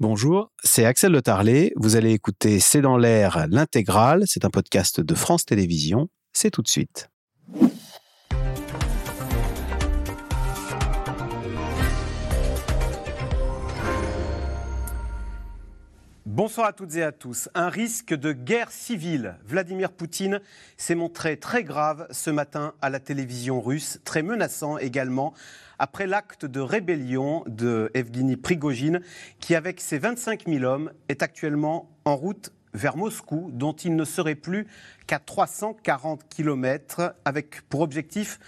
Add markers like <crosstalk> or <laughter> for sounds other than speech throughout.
Bonjour, c'est Axel Le Tarlet. Vous allez écouter C'est dans l'air l'intégrale. C'est un podcast de France Télévisions. C'est tout de suite. Bonsoir à toutes et à tous. Un risque de guerre civile. Vladimir Poutine s'est montré très grave ce matin à la télévision russe, très menaçant également, après l'acte de rébellion de Evgeny Prigogine, qui avec ses 25 000 hommes est actuellement en route vers Moscou, dont il ne serait plus qu'à 340 km, avec pour objectif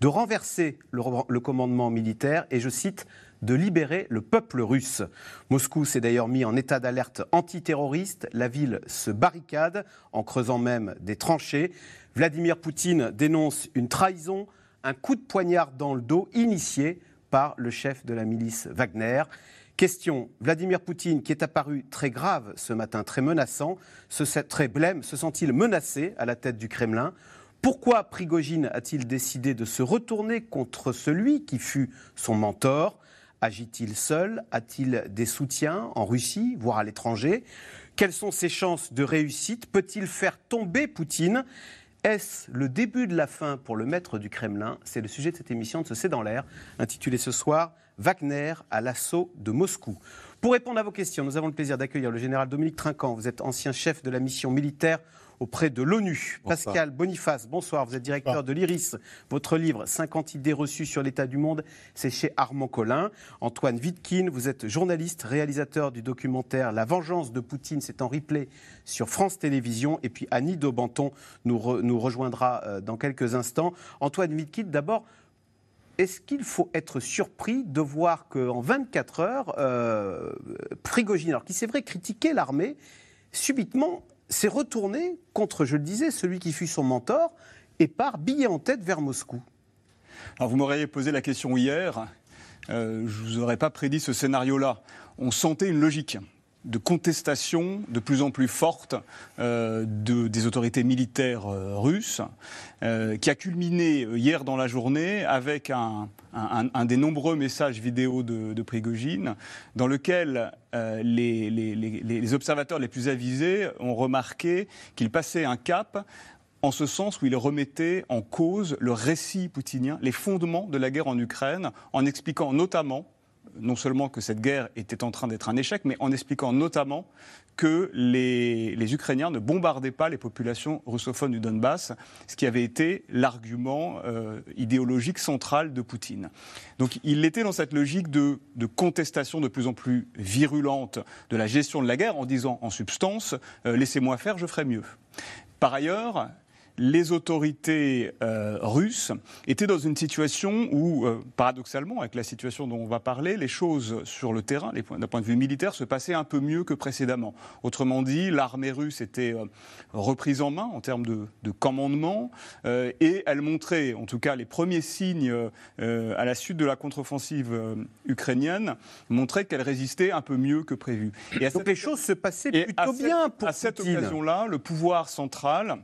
de renverser le, le commandement militaire et, je cite, de libérer le peuple russe. Moscou s'est d'ailleurs mis en état d'alerte antiterroriste. La ville se barricade en creusant même des tranchées. Vladimir Poutine dénonce une trahison, un coup de poignard dans le dos initié par le chef de la milice Wagner. Question, Vladimir Poutine, qui est apparu très grave ce matin, très menaçant, très blême, se sent-il menacé à la tête du Kremlin? Pourquoi Prigogine a-t-il décidé de se retourner contre celui qui fut son mentor? Agit-il seul? A-t-il des soutiens en Russie, voire à l'étranger? Quelles sont ses chances de réussite? Peut-il faire tomber Poutine? Est-ce le début de la fin pour le maître du Kremlin? C'est le sujet de cette émission de ce C'est dans l'air, intitulée ce soir Wagner à l'assaut de Moscou. Pour répondre à vos questions, nous avons le plaisir d'accueillir le général Dominique Trinquant. Vous êtes ancien chef de la mission militaire auprès de l'ONU. Pascal Boniface, bonsoir. Vous êtes directeur de l'IRIS. Votre livre 50 idées reçues sur l'état du monde, c'est chez Armand Collin. Antoine Wittkin, vous êtes journaliste, réalisateur du documentaire La vengeance de Poutine, c'est en replay sur France Télévisions. Et puis Annie Daubenton nous, nous rejoindra euh, dans quelques instants. Antoine Wittkin, d'abord, est-ce qu'il faut être surpris de voir qu'en 24 heures, euh, Prigogine, alors qui c'est vrai critiquait l'armée, subitement s'est retourné contre, je le disais, celui qui fut son mentor et part billet en tête vers Moscou. Alors vous m'auriez posé la question hier, euh, je ne vous aurais pas prédit ce scénario-là. On sentait une logique de contestation de plus en plus forte euh, de, des autorités militaires euh, russes, euh, qui a culminé hier dans la journée avec un, des nombreux messages vidéo de, de Prigogine, dans lequel les, les, les, observateurs les plus avisés ont remarqué qu'il passait un cap en ce sens où il remettait en cause le récit poutinien, les fondements de la guerre en Ukraine, en expliquant notamment non seulement que cette guerre était en train d'être un échec, mais en expliquant notamment que les, Ukrainiens ne bombardaient pas les populations russophones du Donbass, ce qui avait été l'argument euh, idéologique central de Poutine. Donc il était dans cette logique de, contestation de plus en plus virulente de la gestion de la guerre en disant en substance, euh, laissez-moi faire, je ferai mieux. Par ailleurs, les autorités euh, russes étaient dans une situation où, euh, paradoxalement, avec la situation dont on va parler, les choses sur le terrain, d'un point de vue militaire, se passaient un peu mieux que précédemment. Autrement dit, l'armée russe était euh, reprise en main en termes de, commandement et elle montrait, en tout cas, les premiers signes à la suite de la contre-offensive ukrainienne, montraient qu'elle résistait un peu mieux que prévu. Et Donc les choses se passaient plutôt bien pour À cette occasion-là, le pouvoir central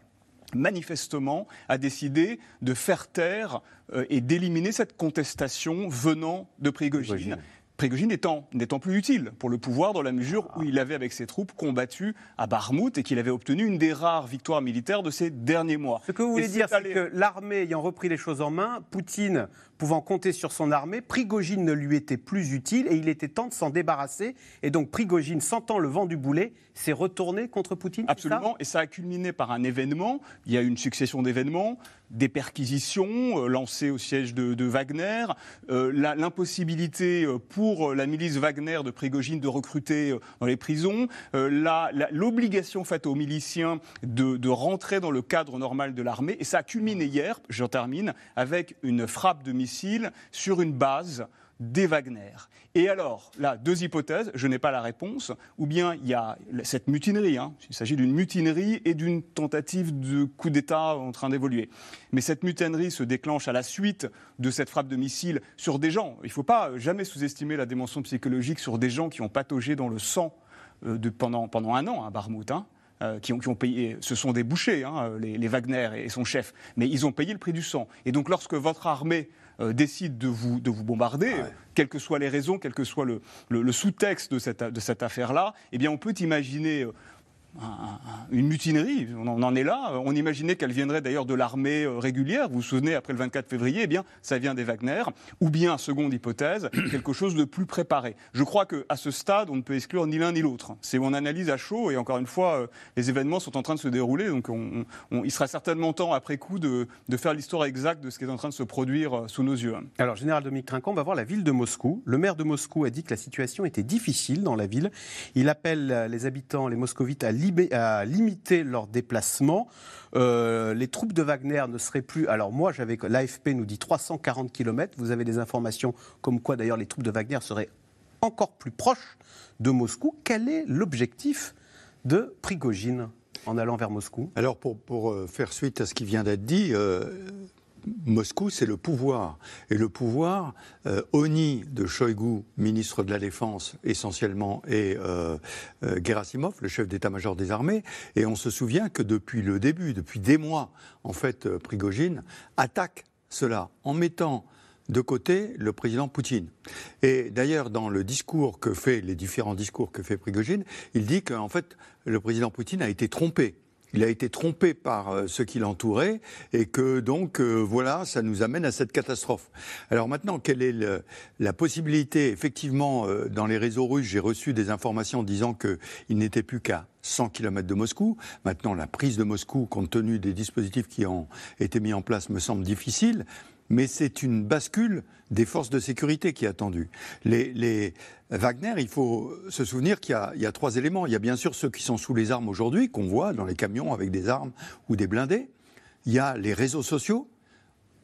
manifestement, a décidé de faire taire euh, et d'éliminer cette contestation venant de Prigogine. Prigogine n'étant plus utile pour le pouvoir dans la mesure où il avait avec ses troupes combattu à Barmout et qu'il avait obtenu une des rares victoires militaires de ces derniers mois. Ce que vous voulez dire, c'est que l'armée ayant repris les choses en main, Poutine pouvant compter sur son armée, Prigogine ne lui était plus utile et il était temps de s'en débarrasser. Et donc Prigogine, sentant le vent du boulet, s'est retourné contre Poutine Absolument, et ça a culminé par un événement. Il y a une succession d'événements, des perquisitions euh, lancées au siège de, Wagner, euh, l'impossibilité euh, pour la milice Wagner de Prigogine de recruter dans les prisons, l'obligation faite aux miliciens de, rentrer dans le cadre normal de l'armée. Et ça a culminé hier, j'en termine, avec une frappe de sur une base des Wagner. Et alors, là, deux hypothèses, je n'ai pas la réponse, ou bien il y a cette mutinerie, hein. il s'agit d'une mutinerie et d'une tentative de coup d'État en train d'évoluer. Mais cette mutinerie se déclenche à la suite de cette frappe de missile sur des gens. Il ne faut pas jamais sous-estimer la dimension psychologique sur des gens qui ont pataugé dans le sang euh, pendant, pendant un an à Barmouth. Hein. Euh, qui, ont, payé, ce sont des bouchers, hein, les, les, Wagner et son chef, mais ils ont payé le prix du sang. Et donc lorsque votre armée décide de vous, de vous bombarder, quelles que soient les raisons, quel que soit le, le, sous-texte de cette, de cette affaire-là, eh bien, on peut imaginer une mutinerie. On en est là. On imaginait qu'elle viendrait d'ailleurs de l'armée euh, régulière. Vous vous souvenez, après le 24 février, eh bien, ça vient des Wagner. Ou bien, seconde hypothèse, <clears throat> quelque chose de plus préparé. Je crois qu'à ce stade, on ne peut exclure ni l'un ni l'autre. C'est mon analyse à chaud. Et encore une fois, euh, les événements sont en train de se dérouler. Donc, il sera certainement temps, après coup, de, faire l'histoire exacte de ce qui est en train de se produire euh, sous nos yeux. Alors, Général Dominique Trinquant, on va voir la ville de Moscou. Le maire de Moscou a dit que la situation était difficile dans la ville. Il appelle les habitants, les moscovites, à à limiter leurs déplacements. Euh, les troupes de Wagner ne seraient plus. Alors moi, j'avais l'AFP nous dit 340 km. Vous avez des informations comme quoi d'ailleurs les troupes de Wagner seraient encore plus proches de Moscou. Quel est l'objectif de Prigogine en allant vers Moscou? Alors pour, pour, euh, faire suite à ce qui vient d'être dit, euh, Moscou, c'est le pouvoir. Et le pouvoir, euh, Oni de Shoigu, ministre de la Défense essentiellement, et euh, euh, Gerasimov, le chef d'état-major des armées. Et on se souvient que depuis le début, depuis des mois, en fait, Prigogine attaque cela en mettant de côté le président Poutine. Et d'ailleurs, dans le discours que fait, les différents discours que fait Prigogine, il dit qu'en fait, le président Poutine a été trompé il a été trompé par euh, ceux qui l'entouraient et que donc euh, voilà, ça nous amène à cette catastrophe. Alors maintenant, quelle est la possibilité? Effectivement, euh, dans les réseaux russes, j'ai reçu des informations disant qu'il n'était plus qu'à 100 km de Moscou. Maintenant, la prise de Moscou, compte tenu des dispositifs qui ont été mis en place, me semble difficile mais c'est une bascule des forces de sécurité qui est attendue. Les, Wagner, il faut se souvenir qu'il y, a trois éléments. Il y a bien sûr ceux qui sont sous les armes aujourd'hui, qu'on voit dans les camions avec des armes ou des blindés. Il y a les réseaux sociaux.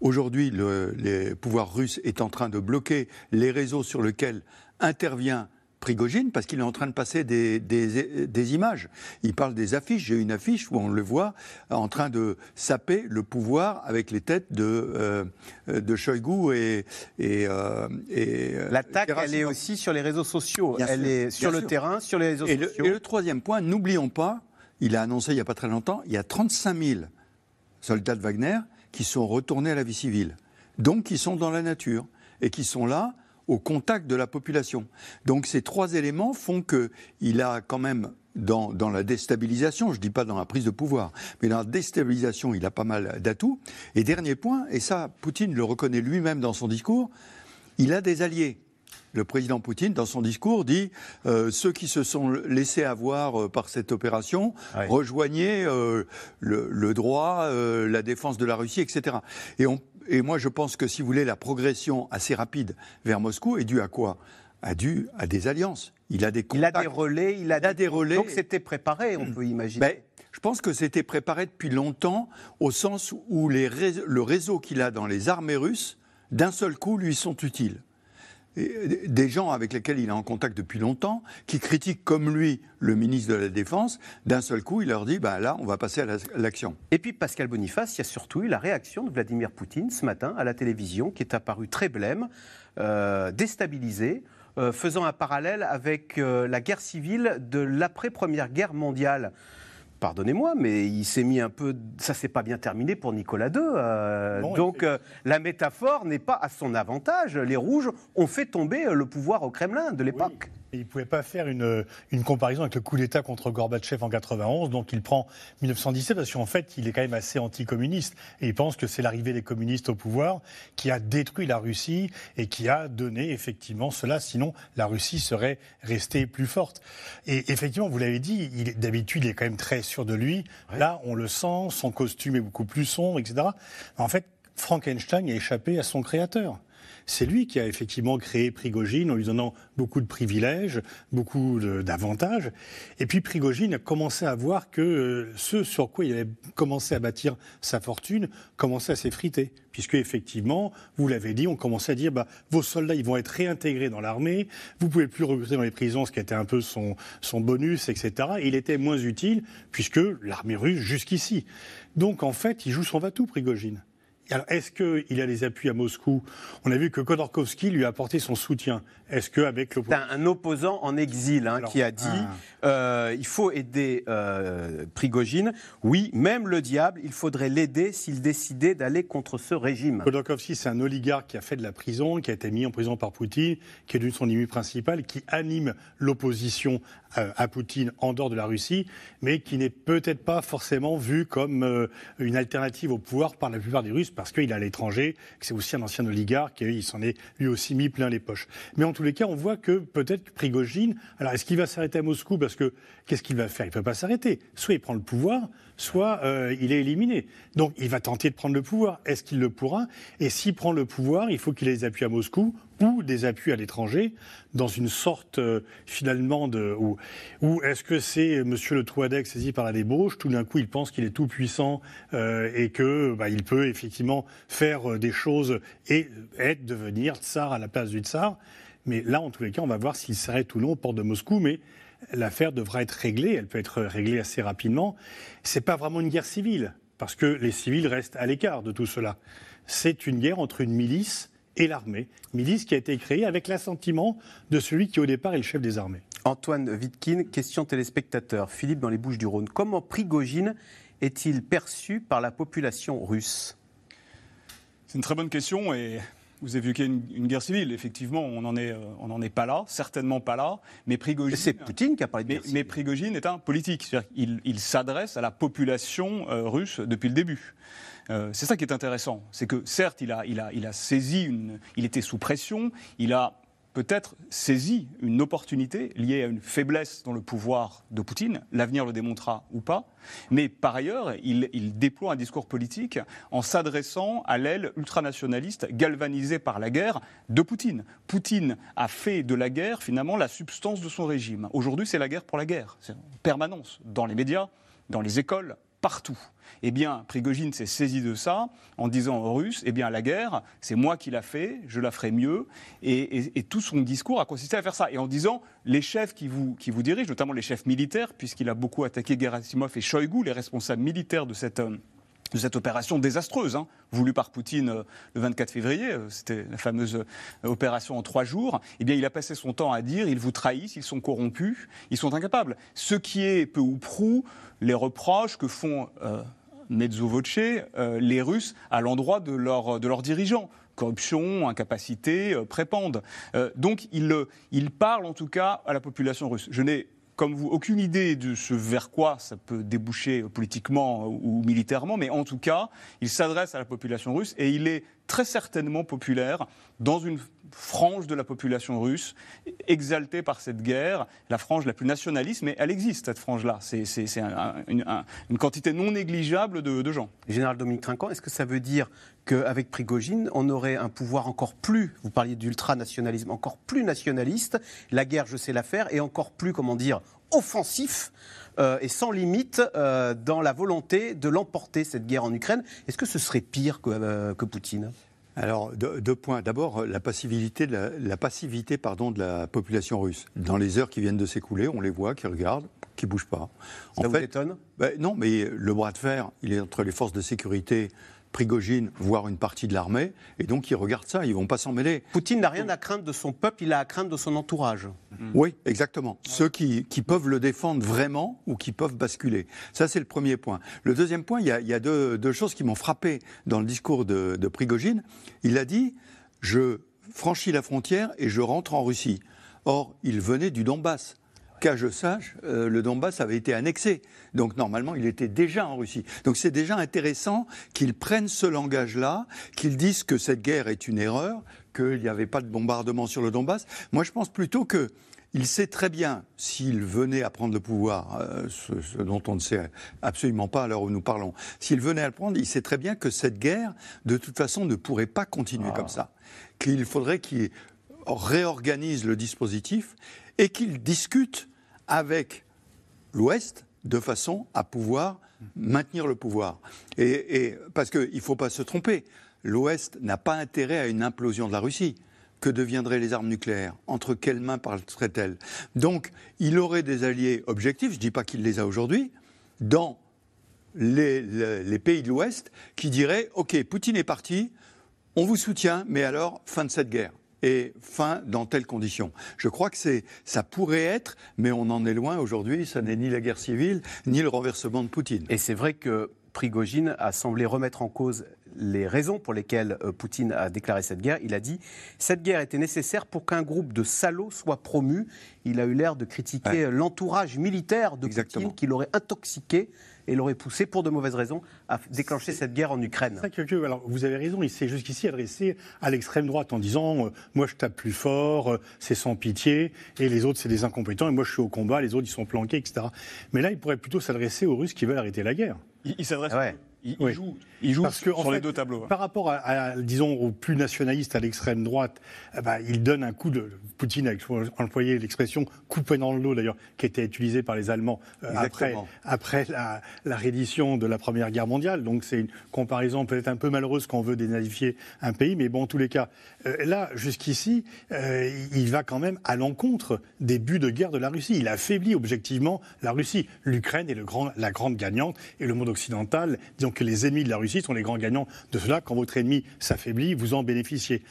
Aujourd'hui, le, pouvoir russe est en train de bloquer les réseaux sur lesquels intervient Prigogine parce qu'il est en train de passer des, des, images. Il parle des affiches. J'ai une affiche où on le voit en train de saper le pouvoir avec les têtes de, euh, de Shoigu et. et, euh, euh, L'attaque, elle est aussi sur les réseaux sociaux. elle est sur le terrain, sur les réseaux sociaux. et le troisième point, n'oublions pas, il a annoncé il n'y a pas très longtemps, il y a 35 000 soldats de Wagner qui sont retournés à la vie civile. Donc qui sont dans la nature et qui sont là au contact de la population. Donc ces trois éléments font qu'il a quand même dans, dans, la déstabilisation, je ne dis pas dans la prise de pouvoir, mais dans la déstabilisation, il a pas mal d'atouts. Et dernier point, et ça, Poutine le reconnaît lui-même dans son discours, il a des alliés. Le président Poutine, dans son discours, dit euh, ceux qui se sont laissés avoir euh, par cette opération, rejoignez euh, le, le, droit, la défense de la Russie, etc. Et on, et moi, je pense que si vous voulez, la progression assez rapide vers Moscou est due à quoi? A dû à des alliances. Il a des contacts. Il a des relais. Il a, des relais. Donc c'était préparé, on peut imaginer. Ben, je pense que c'était préparé depuis longtemps, au sens où les, le réseau qu'il a dans les armées russes, d'un seul coup, lui sont utiles des gens avec lesquels il est en contact depuis longtemps, qui critiquent comme lui le ministre de la Défense, d'un seul coup, il leur dit bah là, on va passer à l'action. Et puis Pascal Boniface, il y a surtout eu la réaction de Vladimir Poutine ce matin à la télévision, qui est apparue très blême, euh, déstabilisée. Euh, faisant un parallèle avec euh, la guerre civile de l'après-première guerre mondiale pardonnez-moi, mais il s'est mis un peu. Ça s'est pas bien terminé pour Nicolas II. Euh, donc euh, la métaphore n'est pas à son avantage. Les Rouges ont fait tomber le pouvoir au Kremlin de l'époque il ne pouvait pas faire une, une, comparaison avec le coup d'État contre Gorbatchev en 91, donc il prend 1917 parce qu'en fait, il est quand même assez anticommuniste et il pense que c'est l'arrivée des communistes au pouvoir qui a détruit la Russie et qui a donné effectivement cela, sinon la Russie serait restée plus forte. Et effectivement, vous l'avez dit, d'habitude, il est quand même très sûr de lui. Là, on le sent, son costume est beaucoup plus sombre, etc. En fait, Frankenstein a échappé à son créateur c'est lui qui a effectivement créé Prigogine en lui donnant beaucoup de privilèges, beaucoup d'avantages. Et puis Prigogine a commencé à voir que euh, ce sur quoi il avait commencé à bâtir sa fortune commençait à s'effriter. Puisque effectivement, vous l'avez dit, on commençait à dire bah, vos soldats ils vont être réintégrés dans l'armée, vous pouvez plus recruter dans les prisons, ce qui était un peu son, bonus, etc. Et il était moins utile puisque l'armée russe jusqu'ici. Donc en fait, il joue son va-tout, Prigogine Alors, est-ce qu'il a les appuis à Moscou? On a vu que Khodorkovsky lui a apporté son soutien. Est-ce qu'avec le... C'est un, opposant en exil hein, qui a dit ah. euh, il faut aider euh, Prigogine. Oui, même le diable, il faudrait l'aider s'il décidait d'aller contre ce régime. Khodorkovsky, c'est un oligarque qui a fait de la prison, qui a été mis en prison par Poutine, qui est devenu son ennemi principal, qui anime l'opposition à Poutine en dehors de la Russie, mais qui n'est peut-être pas forcément vu comme euh, une alternative au pouvoir par la plupart des Russes parce qu'il est à l'étranger, que c'est aussi un ancien oligarque et il s'en est lui aussi mis plein les poches. Mais en tous les cas, on voit que peut-être Prigogine, alors est-ce qu'il va s'arrêter à Moscou Parce que qu'est-ce qu'il va faire? Il ne peut pas s'arrêter. Soit il prend le pouvoir, soit euh, il est éliminé. Donc il va tenter de prendre le pouvoir. Est-ce qu'il le pourra? Et s'il prend le pouvoir, il faut qu'il ait des appuis à Moscou ou des appuis à l'étranger, dans une sorte euh, finalement de... Ou, est-ce que c'est M. le Touadec saisi par la débauche, tout d'un coup il pense qu'il est tout puissant euh, et que bah, il peut effectivement faire des choses et être, devenir tsar à la place du tsar? Mais là, en tous les cas, on va voir s'il s'arrête ou non aux portes de Moscou. Mais l'affaire devra être réglée. Elle peut être réglée assez rapidement. C'est pas vraiment une guerre civile, parce que les civils restent à l'écart de tout cela. C'est une guerre entre une milice et l'armée. Milice qui a été créée avec l'assentiment de celui qui, au départ, est le chef des armées. Antoine Vitkin, question téléspectateur. Philippe dans les Bouches du Rhône. Comment Prigogine est-il perçu par la population russe? C'est une très bonne question et vous évoquez une, une guerre civile. Effectivement, on n'en est, euh, est pas là, certainement pas là. Mais Prigogine. C'est Poutine qui a parlé de mais, mais Prigogine est un politique. Il, il s'adresse à la population euh, russe depuis le début. Euh, c'est ça qui est intéressant. C'est que certes, il a, il a, il a saisi une. Il était sous pression. Il a peut-être saisi une opportunité liée à une faiblesse dans le pouvoir de Poutine. L'avenir le démontrera ou pas. Mais par ailleurs, il, déploie un discours politique en s'adressant à l'aile ultranationaliste galvanisée par la guerre de Poutine. Poutine a fait de la guerre finalement la substance de son régime. Aujourd'hui, c'est la guerre pour la guerre. En permanence dans les médias, dans les écoles, partout. Eh bien, Prigogine s'est saisi de ça en disant aux Russes, eh bien, la guerre, c'est moi qui l'a fait, je la ferai mieux. Et, tout son discours a consisté à faire ça. Et en disant, les chefs qui vous, qui vous dirigent, notamment les chefs militaires, puisqu'il a beaucoup attaqué Gerasimov et Shoigu, les responsables militaires de cette de cette opération désastreuse, hein, voulue par Poutine euh, le 24 février, euh, c'était la fameuse opération en trois jours, eh bien il a passé son temps à dire ils vous trahissent, ils sont corrompus, ils sont incapables. Ce qui est peu ou prou les reproches que font euh, mezzo voce euh, les Russes à l'endroit de, de leurs dirigeants corruption, incapacité, euh, prépandent. donc il, il parle en tout cas à la population russe. Je n'ai comme vous, aucune idée de ce vers quoi ça peut déboucher politiquement ou militairement, mais en tout cas, il s'adresse à la population russe et il est très certainement populaire dans une frange de la population russe, exaltée par cette guerre, la frange la plus nationaliste, mais elle existe, cette frange-là. C'est une, quantité non négligeable de, gens. Général Dominique Trinquant, est-ce que ça veut dire qu'avec Prigogine, on aurait un pouvoir encore plus, vous parliez d'ultranationalisme, encore plus nationaliste, la guerre, je sais la faire, et encore plus, comment dire, offensif euh, et sans limite euh, dans la volonté de l'emporter, cette guerre en Ukraine. Est-ce que ce serait pire que, euh, que Poutine? Alors, deux, points. D'abord, la passivité, de la, passivité pardon, de la population russe. Dans les heures qui viennent de s'écouler, on les voit qui regardent, qui ne bougent pas. Ça vous étonne? ben, Non, mais le bras de fer, il est entre les forces de sécurité Prigogine, voire une partie de l'armée, et donc ils regardent ça, ils vont pas s'en mêler. Poutine n'a rien à craindre de son peuple, il a à craindre de son entourage. Mm. Oui, exactement. Ceux qui, peuvent le défendre vraiment ou qui peuvent basculer. Ça, c'est le premier point. Le deuxième point, il y a, deux, choses qui m'ont frappé dans le discours de, de Prigogine. Il a dit, je franchis la frontière et je rentre en Russie. Or, il venait du Donbass qu'à je sache, euh, le Donbass avait été annexé. Donc normalement, il était déjà en Russie. Donc c'est déjà intéressant qu'ils prennent ce langage-là, qu'ils disent que cette guerre est une erreur, qu'il n'y avait pas de bombardement sur le Donbass. Moi, je pense plutôt que il sait très bien, s'il venait à prendre le pouvoir, euh, ce, dont on ne sait absolument pas à l'heure où nous parlons, s'il venait à le prendre, il sait très bien que cette guerre, de toute façon, ne pourrait pas continuer comme ça. Qu'il faudrait qu'il réorganise le dispositif et qu'il discute avec l'Ouest de façon à pouvoir maintenir le pouvoir. Et, parce qu'il ne faut pas se tromper, l'Ouest n'a pas intérêt à une implosion de la Russie. Que deviendraient les armes nucléaires? Entre quelles mains parleraient-elles? Donc, il aurait des alliés objectifs, je ne dis pas qu'il les a aujourd'hui, dans les pays de l'Ouest qui diraient OK, Poutine est parti, on vous soutient, mais alors fin de cette guerre et fin dans telles conditions. Je crois que c'est, ça pourrait être, mais on en est loin aujourd'hui. Ça n'est ni la guerre civile ni le renversement de Poutine. Et c'est vrai que Prigogine a semblé remettre en cause les raisons pour lesquelles euh, Poutine a déclaré cette guerre. Il a dit cette guerre était nécessaire pour qu'un groupe de salauds soit promu. Il a eu l'air de critiquer Ouais. euh, l'entourage militaire de Exactement. Poutine qui l'aurait intoxiqué et l'aurait poussé pour de mauvaises raisons à déclencher cette guerre en Ukraine. Que- que- alors, vous avez raison, il s'est jusqu'ici adressé à l'extrême droite en disant euh, Moi, je tape plus fort, euh, c'est sans pitié, et les autres, c'est des incompétents, et moi, je suis au combat, les autres, ils sont planqués, etc. Mais là, il pourrait plutôt s'adresser aux Russes qui veulent arrêter la guerre. Il, il s'adresse. Ouais. Il, joue, il joue Parce que, sur en les deux tableaux. Par rapport à, à, disons, aux plus nationalistes à l'extrême droite, eh ben, il donne un coup de. Poutine a employé l'expression coupé dans le dos, d'ailleurs, qui était utilisée par les Allemands euh, après, la, la reddition de la Première Guerre mondiale. Donc c'est une comparaison peut-être un peu malheureuse quand on veut dénatifier un pays, mais bon, en tous les cas, euh, là, jusqu'ici, euh, il va quand même à l'encontre des buts de guerre de la Russie. Il affaiblit objectivement la Russie. L'Ukraine est le grand, la grande gagnante et le monde occidental, disons que les ennemis de la Russie sont les grands gagnants de cela. Quand votre ennemi s'affaiblit, vous en bénéficiez.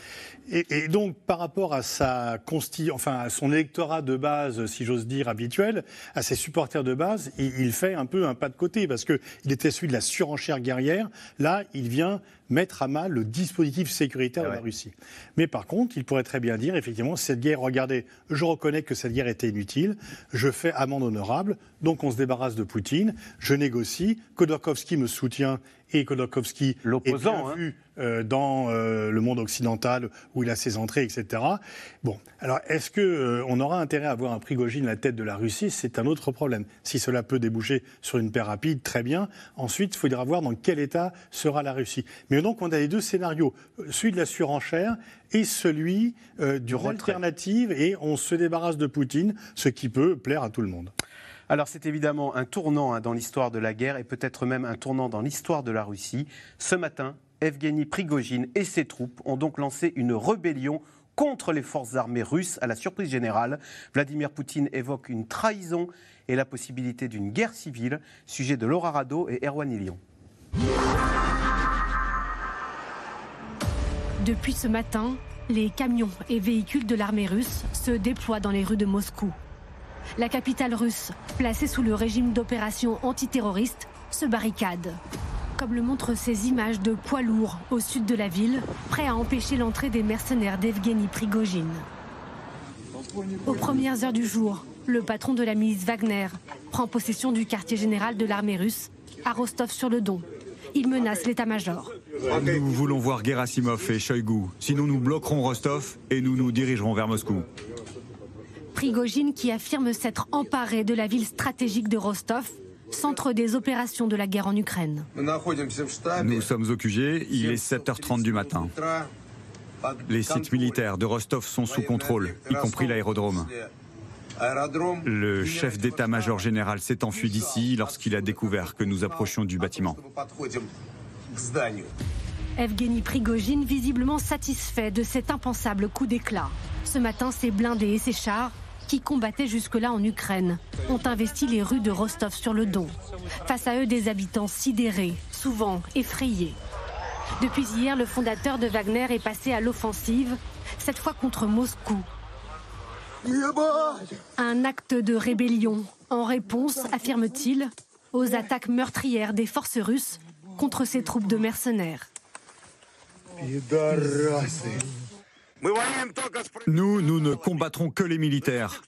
Et, donc, par rapport à sa consti, enfin à son électorat de base, si j'ose dire habituel, à ses supporters de base, il, il fait un peu un pas de côté parce que il était celui de la surenchère guerrière. Là, il vient mettre à mal le dispositif sécuritaire Ah de ouais. la Russie. Mais par contre, il pourrait très bien dire, effectivement, cette guerre, regardez, je reconnais que cette guerre était inutile, je fais amende honorable, donc on se débarrasse de Poutine, je négocie, Khodorkovsky me soutient et L'opposant, hein. euh, dans euh, le monde occidental où il a ses entrées, etc. Bon, alors est-ce que euh, on aura intérêt à avoir un Prigogine à la tête de la Russie? C'est un autre problème. Si cela peut déboucher sur une paix rapide, très bien. Ensuite, il faudra voir dans quel état sera la Russie. Mais donc, on a les deux scénarios, celui de la surenchère et celui du retrait. alternative, et on se débarrasse de Poutine, ce qui peut plaire à tout le monde. Alors c'est évidemment un tournant hein, dans l'histoire de la guerre et peut-être même un tournant dans l'histoire de la Russie. Ce matin, Evgeny Prigogine et ses troupes ont donc lancé une rébellion contre les forces armées russes à la surprise générale. Vladimir Poutine évoque une trahison et la possibilité d'une guerre civile. Sujet de Laura Rado et Erwan Ilion. Depuis ce matin, les camions et véhicules de l'armée russe se déploient dans les rues de Moscou. La capitale russe, placée sous le régime d'opération antiterroriste, se barricade. Comme le montrent ces images de poids lourds au sud de la ville, prêts à empêcher l'entrée des mercenaires d'Evgeny Prigogine. Aux premières heures du jour, le patron de la milice Wagner prend possession du quartier général de l'armée russe à Rostov-sur-le-Don. Il menace l'état-major. Nous voulons voir Gerasimov et Shoigu. Sinon, nous bloquerons Rostov et nous nous dirigerons vers Moscou. Prigogine qui affirme s'être emparé de la ville stratégique de Rostov, centre des opérations de la guerre en Ukraine. Nous sommes au QG, il est 7h30 du matin. Les sites militaires de Rostov sont sous contrôle, y compris l'aérodrome. Le chef d'état-major général s'est enfui d'ici lorsqu'il a découvert que nous approchions du bâtiment. Evgeny Prigogine visiblement satisfait de cet impensable coup d'éclat. Ce matin, ses blindés et ses chars, qui combattaient jusque-là en Ukraine, ont investi les rues de Rostov-sur-le-Don. Face à eux, des habitants sidérés, souvent effrayés. Depuis hier, le fondateur de Wagner est passé à l'offensive, cette fois contre Moscou. Un acte de rébellion en réponse, affirme-t-il, aux attaques meurtrières des forces russes contre ses troupes de mercenaires. Nous, nous ne combattrons que les militaires.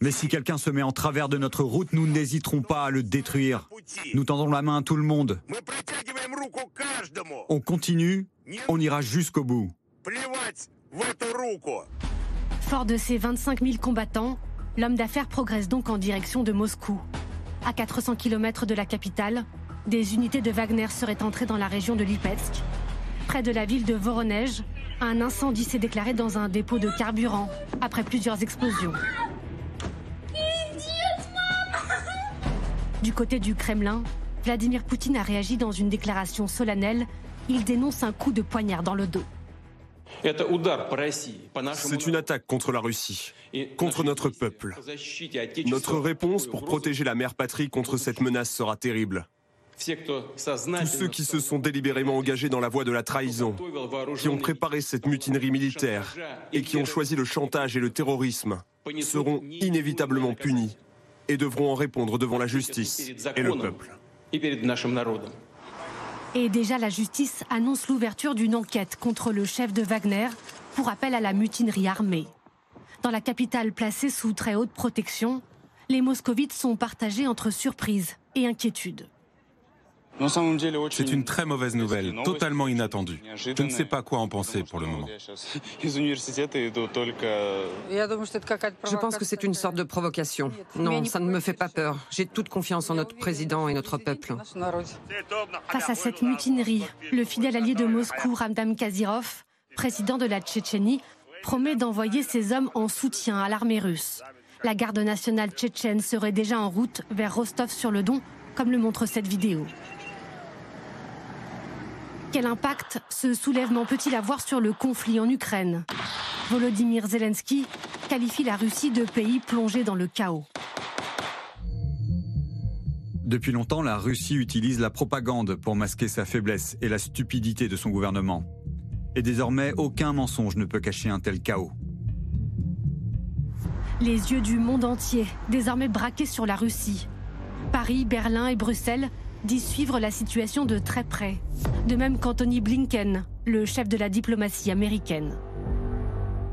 Mais si quelqu'un se met en travers de notre route, nous n'hésiterons pas à le détruire. Nous tendons la main à tout le monde. On continue, on ira jusqu'au bout. Fort de ses 25 000 combattants, l'homme d'affaires progresse donc en direction de Moscou. À 400 km de la capitale, des unités de Wagner seraient entrées dans la région de Lipetsk. Près de la ville de Voronej, un incendie s'est déclaré dans un dépôt de carburant après plusieurs explosions. Du côté du Kremlin, Vladimir Poutine a réagi dans une déclaration solennelle. Il dénonce un coup de poignard dans le dos. C'est une attaque contre la Russie, contre notre peuple. Notre réponse pour protéger la mère patrie contre cette menace sera terrible. Tous ceux qui se sont délibérément engagés dans la voie de la trahison, qui ont préparé cette mutinerie militaire et qui ont choisi le chantage et le terrorisme seront inévitablement punis et devront en répondre devant la justice et le peuple. Et déjà, la justice annonce l'ouverture d'une enquête contre le chef de Wagner pour appel à la mutinerie armée. Dans la capitale placée sous très haute protection, les moscovites sont partagés entre surprise et inquiétude. C'est une très mauvaise nouvelle, totalement inattendue. Je ne sais pas quoi en penser pour le moment. Je pense que c'est une sorte de provocation. Non, ça ne me fait pas peur. J'ai toute confiance en notre président et notre peuple. Face à cette mutinerie, le fidèle allié de Moscou, Ramdam Kazirov, président de la Tchétchénie, promet d'envoyer ses hommes en soutien à l'armée russe. La garde nationale tchétchène serait déjà en route vers Rostov-sur-le-Don, comme le montre cette vidéo. Quel impact ce soulèvement peut-il avoir sur le conflit en Ukraine? Volodymyr Zelensky qualifie la Russie de pays plongé dans le chaos. Depuis longtemps, la Russie utilise la propagande pour masquer sa faiblesse et la stupidité de son gouvernement. Et désormais, aucun mensonge ne peut cacher un tel chaos. Les yeux du monde entier, désormais braqués sur la Russie. Paris, Berlin et Bruxelles disent suivre la situation de très près. De même qu'Anthony Blinken, le chef de la diplomatie américaine.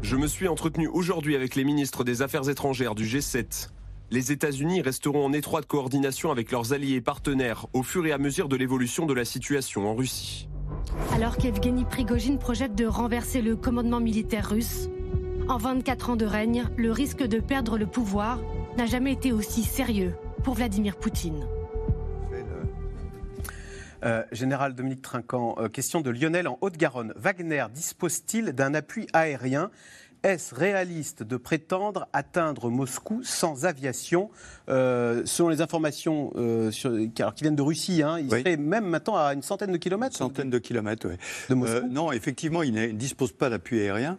Je me suis entretenu aujourd'hui avec les ministres des Affaires étrangères du G7. Les États-Unis resteront en étroite coordination avec leurs alliés et partenaires au fur et à mesure de l'évolution de la situation en Russie. Alors qu'Evgeny Prigogine projette de renverser le commandement militaire russe, en 24 ans de règne, le risque de perdre le pouvoir n'a jamais été aussi sérieux pour Vladimir Poutine. Euh, Général Dominique Trinquant, euh, question de Lionel en Haute-Garonne. Wagner dispose-t-il d'un appui aérien? Est-ce réaliste de prétendre atteindre Moscou sans aviation? Euh, Selon les informations qui viennent de Russie, hein, il serait même maintenant à une centaine de kilomètres. Une centaine de kilomètres, oui. non, effectivement, il ne dispose pas d'appui aérien.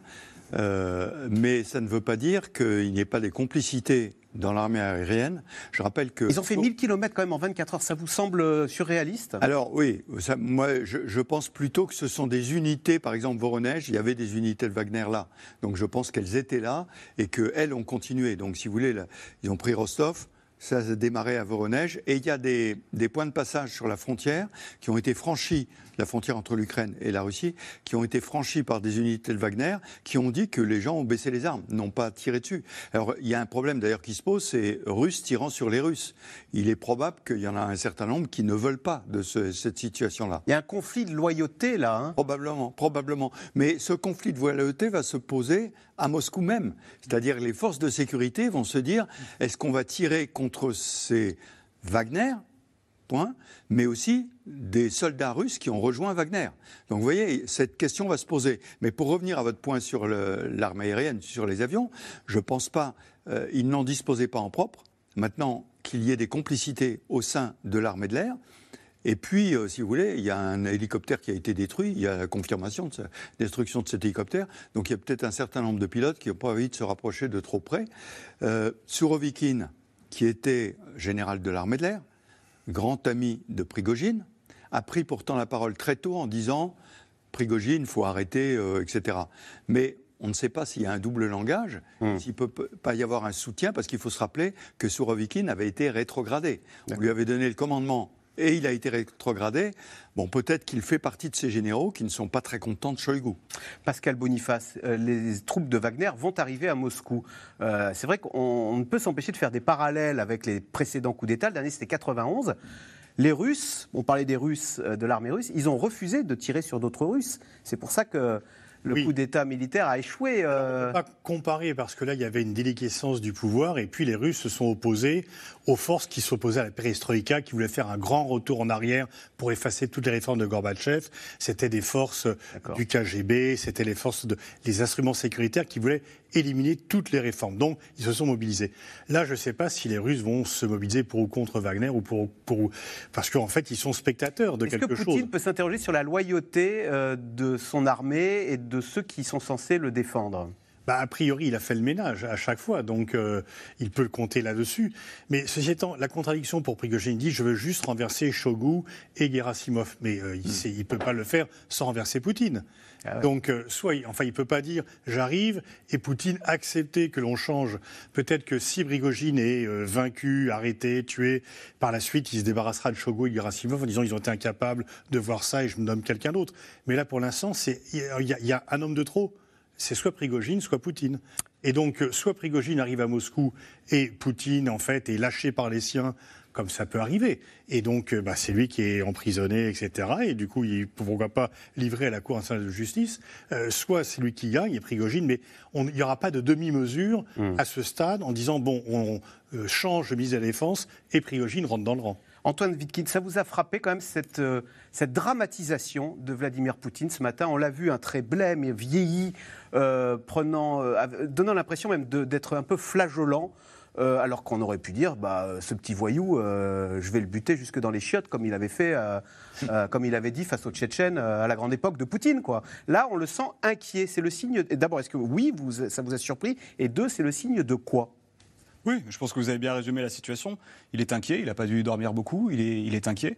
Mais ça ne veut pas dire qu'il n'y ait pas des complicités dans l'armée aérienne. Je rappelle que... Ils ont fait 1000 km quand même en 24 heures. Ça vous semble euh, surréaliste? Alors oui, ça, moi je, pense plutôt que ce sont des unités, par exemple Voronezh, il y avait des unités de Wagner là. Donc je pense qu'elles étaient là et qu'elles ont continué. Donc si vous voulez, ils ont pris Rostov, ça a démarré à Voronezh. Et il y a des, des, points de passage sur la frontière qui ont été franchis, la frontière entre l'Ukraine et la Russie, qui ont été franchis par des unités de Wagner, qui ont dit que les gens ont baissé les armes, n'ont pas tiré dessus. Alors il y a un problème d'ailleurs qui se pose, c'est Russes tirant sur les Russes. Il est probable qu'il y en a un certain nombre qui ne veulent pas de cette situation-là. Il y a un conflit de loyauté là. Hein probablement, probablement. Mais ce conflit de loyauté va se poser à Moscou même. C'est-à-dire les forces de sécurité vont se dire, est-ce qu'on va tirer contre contre ces Wagner, point, mais aussi des soldats russes qui ont rejoint Wagner. Donc vous voyez, cette question va se poser. Mais pour revenir à votre point sur l'armée aérienne, sur les avions, je ne pense pas, euh, ils n'en disposaient pas en propre. Maintenant qu'il y ait des complicités au sein de l'armée de l'air, et puis, euh, si vous voulez, il y a un hélicoptère qui a été détruit, il y a la confirmation de la destruction de cet hélicoptère, donc il y a peut-être un certain nombre de pilotes qui n'ont pas envie de se rapprocher de trop près. Euh, Surovikin, qui était général de l'armée de l'air, grand ami de Prigogine, a pris pourtant la parole très tôt en disant Prigogine, faut arrêter, euh, etc. Mais on ne sait pas s'il y a un double langage, hmm. s'il ne peut pas y avoir un soutien, parce qu'il faut se rappeler que Sourovikine avait été rétrogradé. On lui avait donné le commandement et il a été rétrogradé. Bon, peut-être qu'il fait partie de ces généraux qui ne sont pas très contents de Shoigu. Pascal Boniface, euh, les troupes de Wagner vont arriver à Moscou. Euh, c'est vrai qu'on ne peut s'empêcher de faire des parallèles avec les précédents coups d'État. Le dernier, c'était 91. Les Russes, on parlait des Russes, euh, de l'armée russe, ils ont refusé de tirer sur d'autres Russes. C'est pour ça que le coup d'État militaire a échoué. Euh... On ne peut pas comparer parce que là, il y avait une déliquescence du pouvoir et puis les Russes se sont opposés aux forces qui s'opposaient à la perestroïka, qui voulaient faire un grand retour en arrière pour effacer toutes les réformes de Gorbatchev. C'était des forces du KGB, c'était les forces de, les instruments sécuritaires qui voulaient éliminer toutes les réformes. Donc, ils se sont mobilisés. Là, je ne sais pas si les Russes vont se mobiliser pour ou contre Wagner ou pour, pour parce qu'en fait, ils sont spectateurs de quelque chose. Est-ce que Poutine peut s'interroger sur la loyauté euh, de son armée et de ceux qui sont censés le défendre? Bah, A priori, il a fait le ménage à chaque fois, donc euh, il peut le compter là-dessus. Mais ceci étant, la contradiction pour Prigogine dit je veux juste renverser Shogu et Gerasimov. Mais euh, il ne peut pas le faire sans renverser Poutine. Ah donc, euh, soit, enfin, il peut pas dire j'arrive et Poutine accepter que l'on change. Peut-être que si Prigogine est vaincu, arrêté, tué, par la suite, il se débarrassera de Shogu et Gerasimov en disant ils ont été incapables de voir ça et je me nomme quelqu'un d'autre. Mais là, pour l'instant, il y, y, a un homme de trop c'est soit Prigogine, soit Poutine. Et donc, euh, soit Prigogine arrive à Moscou et Poutine, en fait, est lâché par les siens, comme ça peut arriver. Et donc, euh, bah, c'est lui qui est emprisonné, etc. Et du coup, il ne pourra pas livrer à la Cour internationale de justice. Euh, soit c'est lui qui gagne, et Prigogine, mais il n'y aura pas de demi-mesure hmm. à ce stade en disant, bon, on change de mise à la défense et Prigogine rentre dans le rang. Antoine Vitkin, ça vous a frappé quand même cette, euh, cette dramatisation de Vladimir Poutine ce matin? On l'a vu, un très blême et vieilli, euh, prenant, euh, donnant l'impression même d'être un peu flageolant. alors qu'on aurait pu dire, bah, ce petit voyou, je vais le buter jusque dans les chiottes, comme il avait fait, <laughs> comme il avait dit face aux Tchétchènes à la grande époque de Poutine. Quoi. Là, on le sent inquiet. C'est le signe. D'abord, est-ce que oui, vous, ça vous a surpris? Et deux, c'est le signe de quoi? Oui, je pense que vous avez bien résumé la situation. Il est inquiet, il n'a pas dû dormir beaucoup, il est, inquiet.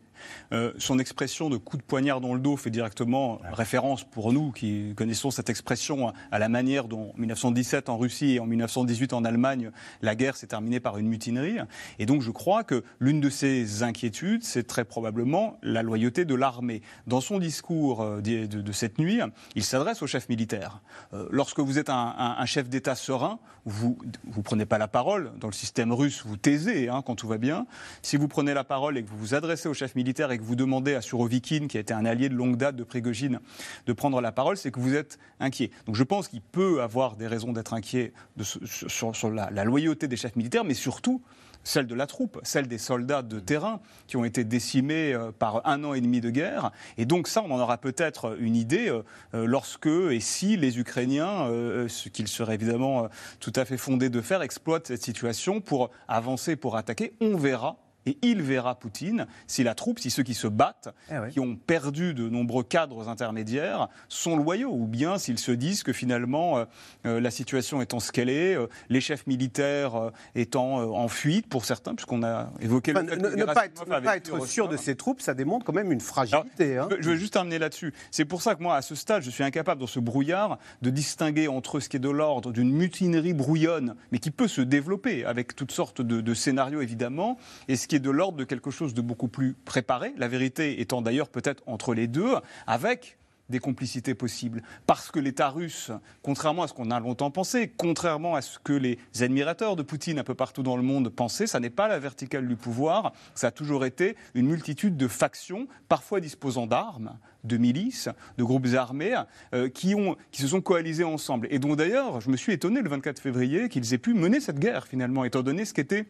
Euh, son expression de coup de poignard dans le dos fait directement référence pour nous qui connaissons cette expression à la manière dont en 1917 en Russie et en 1918 en Allemagne, la guerre s'est terminée par une mutinerie. Et donc je crois que l'une de ses inquiétudes, c'est très probablement la loyauté de l'armée. Dans son discours euh, de, cette nuit, il s'adresse au chef militaire. Euh, lorsque vous êtes un, un chef d'État serein, vous ne prenez pas la parole dans le système russe, vous taisez hein, quand tout va bien. Si vous prenez la parole et que vous vous adressez au chef militaire et que vous demandez à Surovikin, qui a été un allié de longue date de Prigogine, de prendre la parole, c'est que vous êtes inquiet. Donc je pense qu'il peut avoir des raisons d'être inquiet sur, la loyauté des chefs militaires, mais surtout celle de la troupe, celle des soldats de terrain qui ont été décimés euh, par un an et demi de guerre. Et donc ça, on en aura peut-être une idée euh, euh, lorsque et si les Ukrainiens, ce qu'ils seraient évidemment tout à fait fondés de faire, exploitent cette situation pour avancer, pour attaquer. On verra et il verra Poutine si la troupe, si ceux qui se battent, eh qui ont perdu de nombreux cadres intermédiaires, sont loyaux, ou bien s'ils se disent que finalement euh, euh, la situation étant ce qu'elle est, euh, les chefs militaires étant en fuite pour certains, puisqu'on a évoqué le fait ne, ne, pas être, ne pas être sûr de ces troupes, ça démontre quand même une fragilité. Hein. Je veux juste terminer là-dessus. C'est pour ça que moi, à ce stade, je suis incapable dans ce brouillard de distinguer entre ce qui est de l'ordre d'une mutinerie brouillonne, mais qui peut se développer avec toutes sortes de, de scénarios évidemment, et ce qui est de l'ordre de quelque chose de beaucoup plus préparé, la vérité étant d'ailleurs peut-être entre les deux, avec des complicités possibles. Parce que l'État russe, contrairement à ce qu'on a longtemps pensé, contrairement à ce que les admirateurs de Poutine un peu partout dans le monde pensaient, ça n'est pas la verticale du pouvoir, ça a toujours été une multitude de factions, parfois disposant d'armes, de milices, de groupes armés, euh, qui, ont, qui se sont coalisés ensemble. Et dont d'ailleurs, je me suis étonné le 24 février qu'ils aient pu mener cette guerre finalement, étant donné ce qu'était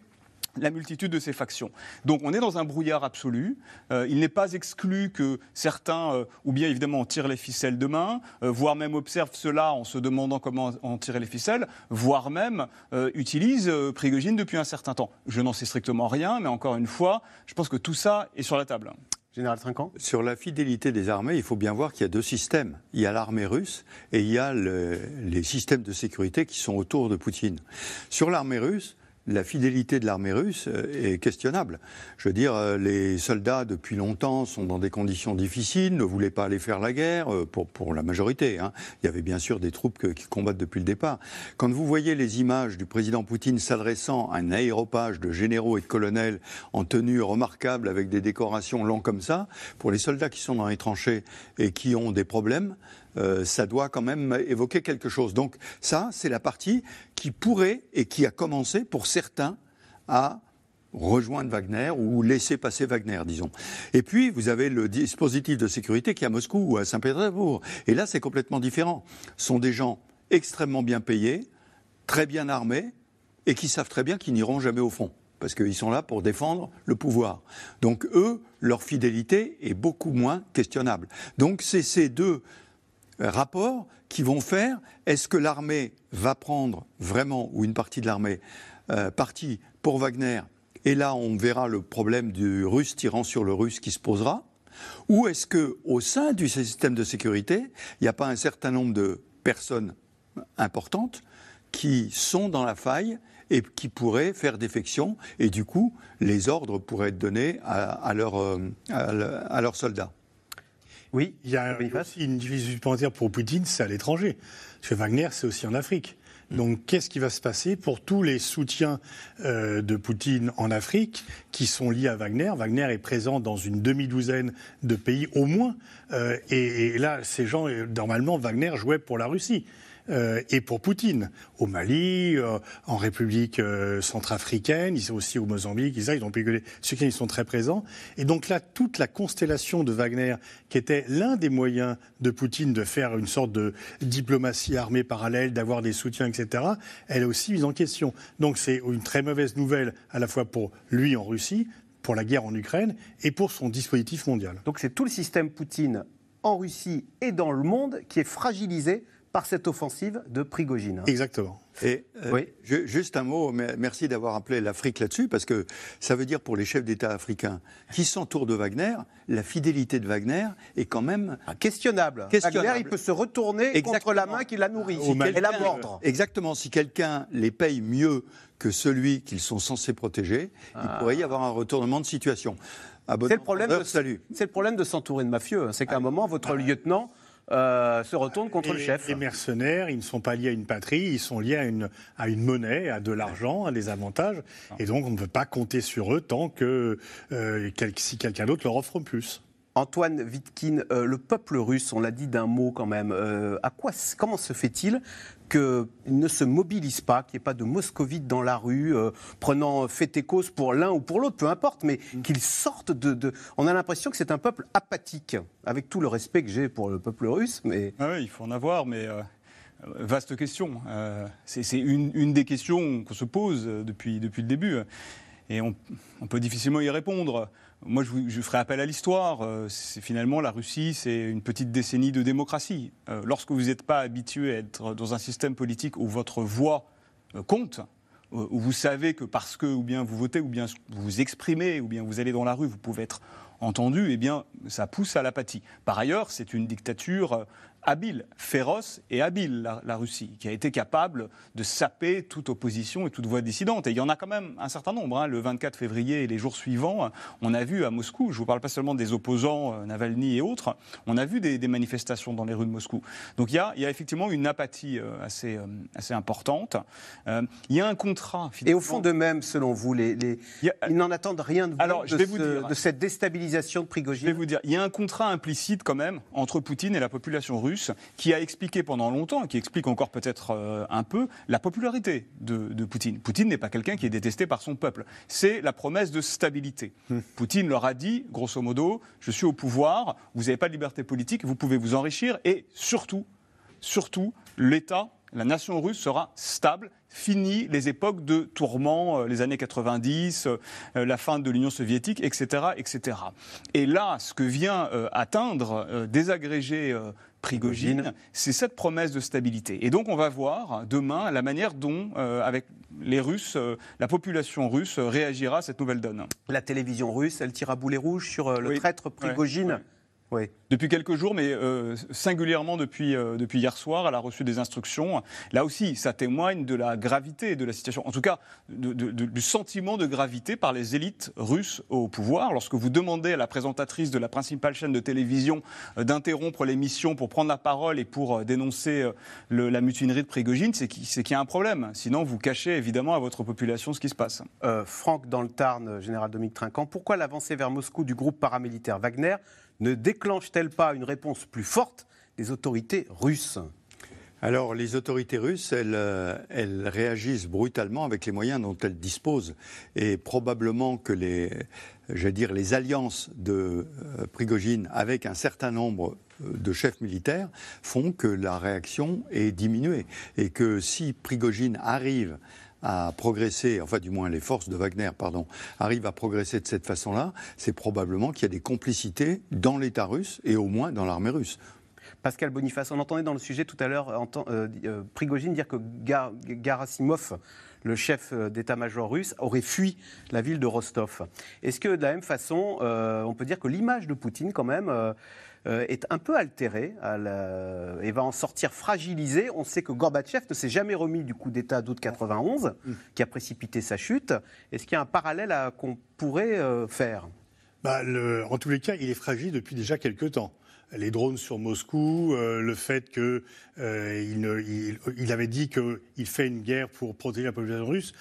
la multitude de ces factions. Donc on est dans un brouillard absolu. Euh, il n'est pas exclu que certains, euh, ou bien évidemment, tirent les ficelles demain, euh, voire même observent cela en se demandant comment en tirer les ficelles, voire même utilisent Prigogine depuis un certain temps. Je n'en sais strictement rien, mais encore une fois, je pense que tout ça est sur la table. Général Trinquant? Sur la fidélité des armées, il faut bien voir qu'il y a deux systèmes. Il y a l'armée russe et il y a les systèmes de sécurité qui sont autour de Poutine. Sur l'armée russe, la fidélité de l'armée russe euh, est questionnable. Je veux dire, euh, les soldats, depuis longtemps, sont dans des conditions difficiles, ne voulaient pas aller faire la guerre, euh, pour, pour la majorité. Hein. Il y avait bien sûr des troupes qui combattent depuis le départ. Quand vous voyez les images du président Poutine s'adressant à un aéropage de généraux et de colonels en tenue remarquable, avec des décorations longues comme ça, pour les soldats qui sont dans les tranchées et qui ont des problèmes, euh, ça doit quand même évoquer quelque chose. Donc ça, c'est la partie qui pourrait et qui a commencé pour certains à rejoindre Wagner ou laisser passer Wagner, disons. Et puis, vous avez le dispositif de sécurité qui est à Moscou ou à Saint-Pétersbourg. Et là, c'est complètement différent. Ce sont des gens extrêmement bien payés, très bien armés, et qui savent très bien qu'ils n'iront jamais au front. Parce qu'ils sont là pour défendre le pouvoir. Donc, eux, leur fidélité est beaucoup moins questionnable. Donc, c'est ces deux rapports qui vont faire est-ce que l'armée va prendre vraiment, ou une partie de l'armée, euh, partie pour Wagner, et là on verra le problème du russe tirant sur le russe qui se posera, ou est-ce que au sein du système de sécurité, il n'y a pas un certain nombre de personnes importantes qui sont dans la faille et qui pourraient faire défection, et du coup, les ordres pourraient être donnés à, euh, à leurs soldats? Oui, il y a une difficulté supplémentaire pour Poutine, c'est à l'étranger. Parce que Wagner, c'est aussi en Afrique. Mm. Donc, qu'est-ce qui va se passer pour tous les soutiens euh, de Poutine en Afrique qui sont liés à Wagner? Wagner est présent dans une demi-douzaine de pays au moins. Euh, et, et, là, ces gens, normalement, Wagner jouait pour la Russie. Euh, et pour Poutine, au Mali, euh, en République euh, centrafricaine, ils sont aussi au Mozambique, ils, ils ont ceux qui sont très présents. Et donc là, toute la constellation de Wagner, qui était l'un des moyens de Poutine de faire une sorte de diplomatie armée parallèle, d'avoir des soutiens, etc., elle est aussi mise en question. Donc c'est une très mauvaise nouvelle à la fois pour lui en Russie, pour la guerre en Ukraine et pour son dispositif mondial. Donc c'est tout le système Poutine en Russie et dans le monde qui est fragilisé par cette offensive de Prigogine. Exactement. Et euh, oui. juste un mot, merci d'avoir appelé l'Afrique là-dessus, parce que ça veut dire pour les chefs d'État africains qui s'entourent de Wagner, la fidélité de Wagner est quand même ah, questionnable. Wagner, il peut se retourner contre la main qui l'a nourri et la mordre. Exactement. Si quelqu'un les paye mieux que celui qu'ils sont censés protéger, il ah. pourrait y avoir un retournement de situation. C'est le, problème de, c'est le problème de s'entourer de mafieux. C'est qu'à un moment, votre lieutenant euh, se retournent contre le chef. Les mercenaires, ils ne sont pas liés à une patrie, ils sont liés à une, à une monnaie, à de l'argent, à des avantages. Et donc, on ne peut pas compter sur eux tant que euh, si quelqu'un d'autre leur offre plus. Antoine Vitkin, euh, le peuple russe, on l'a dit d'un mot quand même, à quoi, comment se fait-il qu'il ne se mobilise pas, qu'il n'y ait pas de moscovites dans la rue, euh, prenant fait et cause pour l'un ou pour l'autre, peu importe, mais mm. qu'ils sortent de, On a l'impression que c'est un peuple apathique, avec tout le respect que j'ai pour le peuple russe, mais... Ah oui, il faut en avoir, mais... Euh, vaste question. Euh, c'est une, des questions qu'on se pose depuis, depuis le début. Et on, on peut difficilement y répondre. Moi, je, ferai appel à l'histoire. Euh, c'est finalement la Russie, c'est une petite décennie de démocratie. Euh, lorsque vous n'êtes pas habitué à être dans un système politique où votre voix euh, compte, où vous savez que parce que ou bien vous votez, ou bien vous vous exprimez, ou bien vous allez dans la rue, vous pouvez être entendu, eh bien, ça pousse à l'apathie. Par ailleurs, c'est une dictature habile, féroce et habile, la, Russie, qui a été capable de saper toute opposition et toute voix dissidente. Et il y en a quand même un certain nombre. Hein. Le 24 février et les jours suivants, on a vu à Moscou, je ne vous parle pas seulement des opposants, euh, Navalny et autres, on a vu des, manifestations dans les rues de Moscou. Donc il y a, il y a effectivement une apathie euh, assez, euh, assez importante. il y a un contrat. Et au fond de même, selon vous, les, ils n'en attendent rien de, Alors, je vais vous dire, de cette déstabilisation de Prigogine? Je vais vous dire, il y a un contrat implicite quand même entre Poutine et la population russe qui a expliqué pendant longtemps, qui explique encore peut-être euh, un peu, la popularité de, Poutine. Poutine n'est pas quelqu'un qui est détesté par son peuple. C'est la promesse de stabilité. Hmm. Poutine leur a dit, grosso modo, je suis au pouvoir, vous n'avez pas de liberté politique, vous pouvez vous enrichir et surtout, surtout, l'État la nation russe sera stable, fini les époques de tourments, euh, les années 90, euh, la fin de l'Union soviétique, etc., etc. Et là, ce que vient atteindre, désagréger Prigogine, c'est cette promesse de stabilité. Et donc on va voir demain la manière dont, avec les Russes, la population russe réagira à cette nouvelle donne. La télévision russe, elle tire à boulet rouge sur le traître Prigogine. Depuis quelques jours, mais euh, singulièrement depuis, euh, depuis hier soir, elle a reçu des instructions. Là aussi, ça témoigne de la gravité de la situation, en tout cas du sentiment de gravité par les élites russes au pouvoir. Lorsque vous demandez à la présentatrice de la principale chaîne de télévision euh, d'interrompre l'émission pour prendre la parole et pour dénoncer la mutinerie de Prigogine, c'est qu'il y a un problème. Sinon, vous cachez évidemment à votre population ce qui se passe. Franck, dans le Tarn, général Dominique Trinquant, pourquoi l'avancée vers Moscou du groupe paramilitaire Wagner ne déclenche-t-elle pas une réponse plus forte des autorités russes alors, les autorités russes, euh, elles, réagissent brutalement avec les moyens dont elles disposent. Et probablement que les, dire, les alliances de euh, Prigogine avec un certain nombre euh, de chefs militaires font que la réaction est diminuée. Et que si Prigogine arrive à progresser, enfin du moins les forces de Wagner, pardon, arrivent à progresser de cette façon-là, c'est probablement qu'il y a des complicités dans l'État russe et au moins dans l'armée russe. Pascal Boniface, on entendait dans le sujet tout à l'heure euh, euh, Prigogine dire que Garasimov, le chef euh, d'état-major russe, aurait fui la ville de Rostov. Est-ce que de la même façon, on peut dire que l'image de Poutine, quand même, euh, est un peu altérée et va en sortir fragilisée. On sait que Gorbatchev ne s'est jamais remis du coup d'État d'août 91, mm. qui a précipité sa chute. Est-ce qu'il y a un parallèle qu'on pourrait euh, faire? Bah, En tous les cas, il est fragile depuis déjà quelques temps les drones sur Moscou, euh, le fait qu'il euh, avait dit qu'il fait une guerre pour protéger la population russe.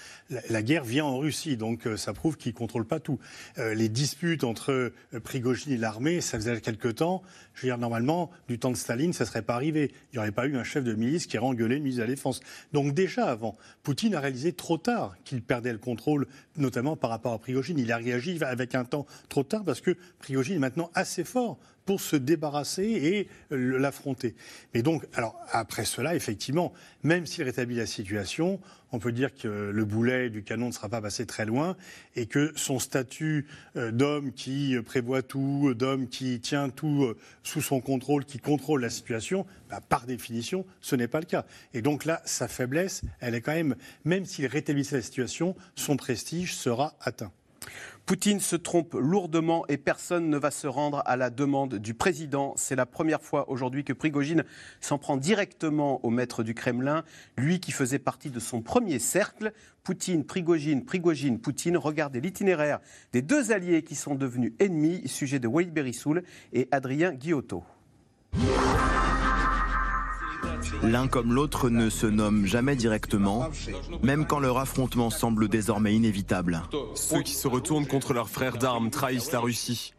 La, guerre vient en Russie, donc euh, ça prouve qu'il ne contrôle pas tout. les disputes entre Prigogine et l'armée, ça faisait quelque temps. Je veux dire, normalement, du temps de Staline, ça ne serait pas arrivé. Il n'y aurait pas eu un chef de milice qui aurait engueulé une de la Défense. Donc déjà avant, Poutine a réalisé trop tard qu'il perdait le contrôle, notamment par rapport à Prigogine. Il a réagi avec un temps trop tard parce que Prigogine est maintenant assez fort pour se débarrasser et l'affronter. Mais donc, après cela, effectivement, même s'il rétablit la situation, on peut dire que le boulet du canon ne sera pas passé très loin et que son statut euh, d'homme qui prévoit tout, d'homme qui tient tout euh, sous son contrôle, qui contrôle la situation, bah, par définition, ce n'est pas le cas. Et donc là, sa faiblesse, elle est quand même, même s'il rétablissait la situation, son prestige sera atteint. Poutine se trompe lourdement et personne ne va se rendre à la demande du président. C'est la première fois aujourd'hui que Prigogine s'en prend directement au maître du Kremlin, lui qui faisait partie de son premier cercle. Poutine, Prigogine, Prigogine, Poutine. Regardez l'itinéraire des deux alliés qui sont devenus ennemis, sujet de Wade Berissoul et Adrien Guillotot. L'un comme l'autre ne se nomment jamais directement, même quand leur affrontement semble désormais inévitable. Ceux qui se retournent contre leurs frères d'armes trahissent la Russie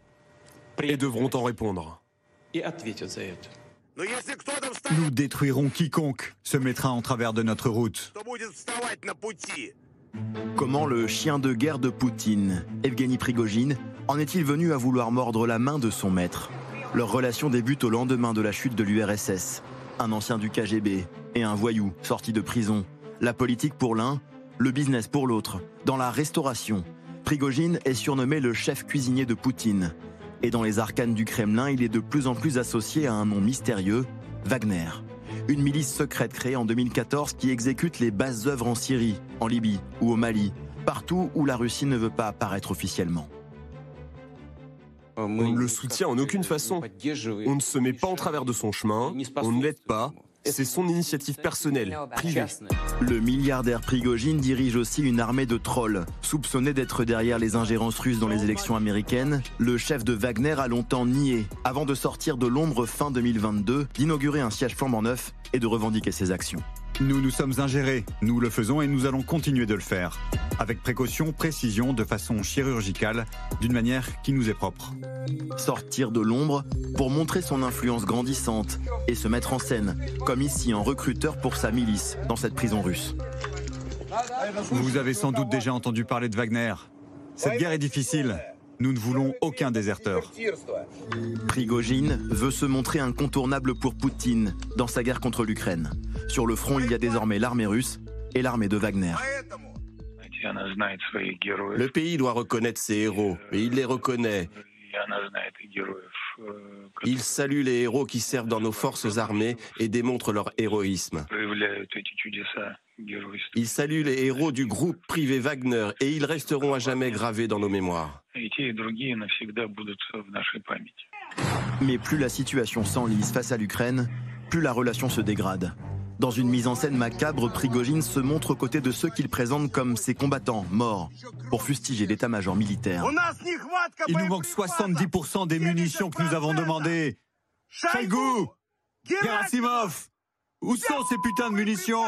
et devront en répondre. Nous détruirons quiconque se mettra en travers de notre route. Comment le chien de guerre de Poutine, Evgeny Prigogine, en est-il venu à vouloir mordre la main de son maître? Leur relation débute au lendemain de la chute de l'URSS un ancien du KGB et un voyou sorti de prison. La politique pour l'un, le business pour l'autre. Dans la restauration, Prigogine est surnommé le chef cuisinier de Poutine. Et dans les arcanes du Kremlin, il est de plus en plus associé à un nom mystérieux, Wagner. Une milice secrète créée en 2014 qui exécute les basses œuvres en Syrie, en Libye ou au Mali, partout où la Russie ne veut pas apparaître officiellement. On ne le soutient en aucune façon. On ne se met pas en travers de son chemin, on ne l'aide pas. C'est son initiative personnelle, privée. Le milliardaire Prigogine dirige aussi une armée de trolls. Soupçonné d'être derrière les ingérences russes dans les élections américaines, le chef de Wagner a longtemps nié, avant de sortir de l'ombre fin 2022, d'inaugurer un siège flambant neuf et de revendiquer ses actions. Nous nous sommes ingérés, nous le faisons et nous allons continuer de le faire. Avec précaution, précision, de façon chirurgicale, d'une manière qui nous est propre. Sortir de l'ombre pour montrer son influence grandissante et se mettre en scène, comme ici en recruteur pour sa milice dans cette prison russe. Vous avez sans doute déjà entendu parler de Wagner. Cette guerre est difficile. Nous ne voulons aucun déserteur. Prigogine veut se montrer incontournable pour Poutine dans sa guerre contre l'Ukraine. Sur le front, il y a désormais l'armée russe et l'armée de Wagner. Le pays doit reconnaître ses héros, et il les reconnaît. Il salue les héros qui servent dans nos forces armées et démontrent leur héroïsme. Il salue les héros du groupe privé Wagner et ils resteront à jamais gravés dans nos mémoires. Mais plus la situation s'enlise face à l'Ukraine, plus la relation se dégrade. Dans une mise en scène macabre, Prigogine se montre aux côtés de ceux qu'il présente comme ses combattants morts pour fustiger l'état-major militaire. Il nous manque 70% des munitions que nous avons demandées. Chaigou Gerasimov Où sont ces putains de munitions?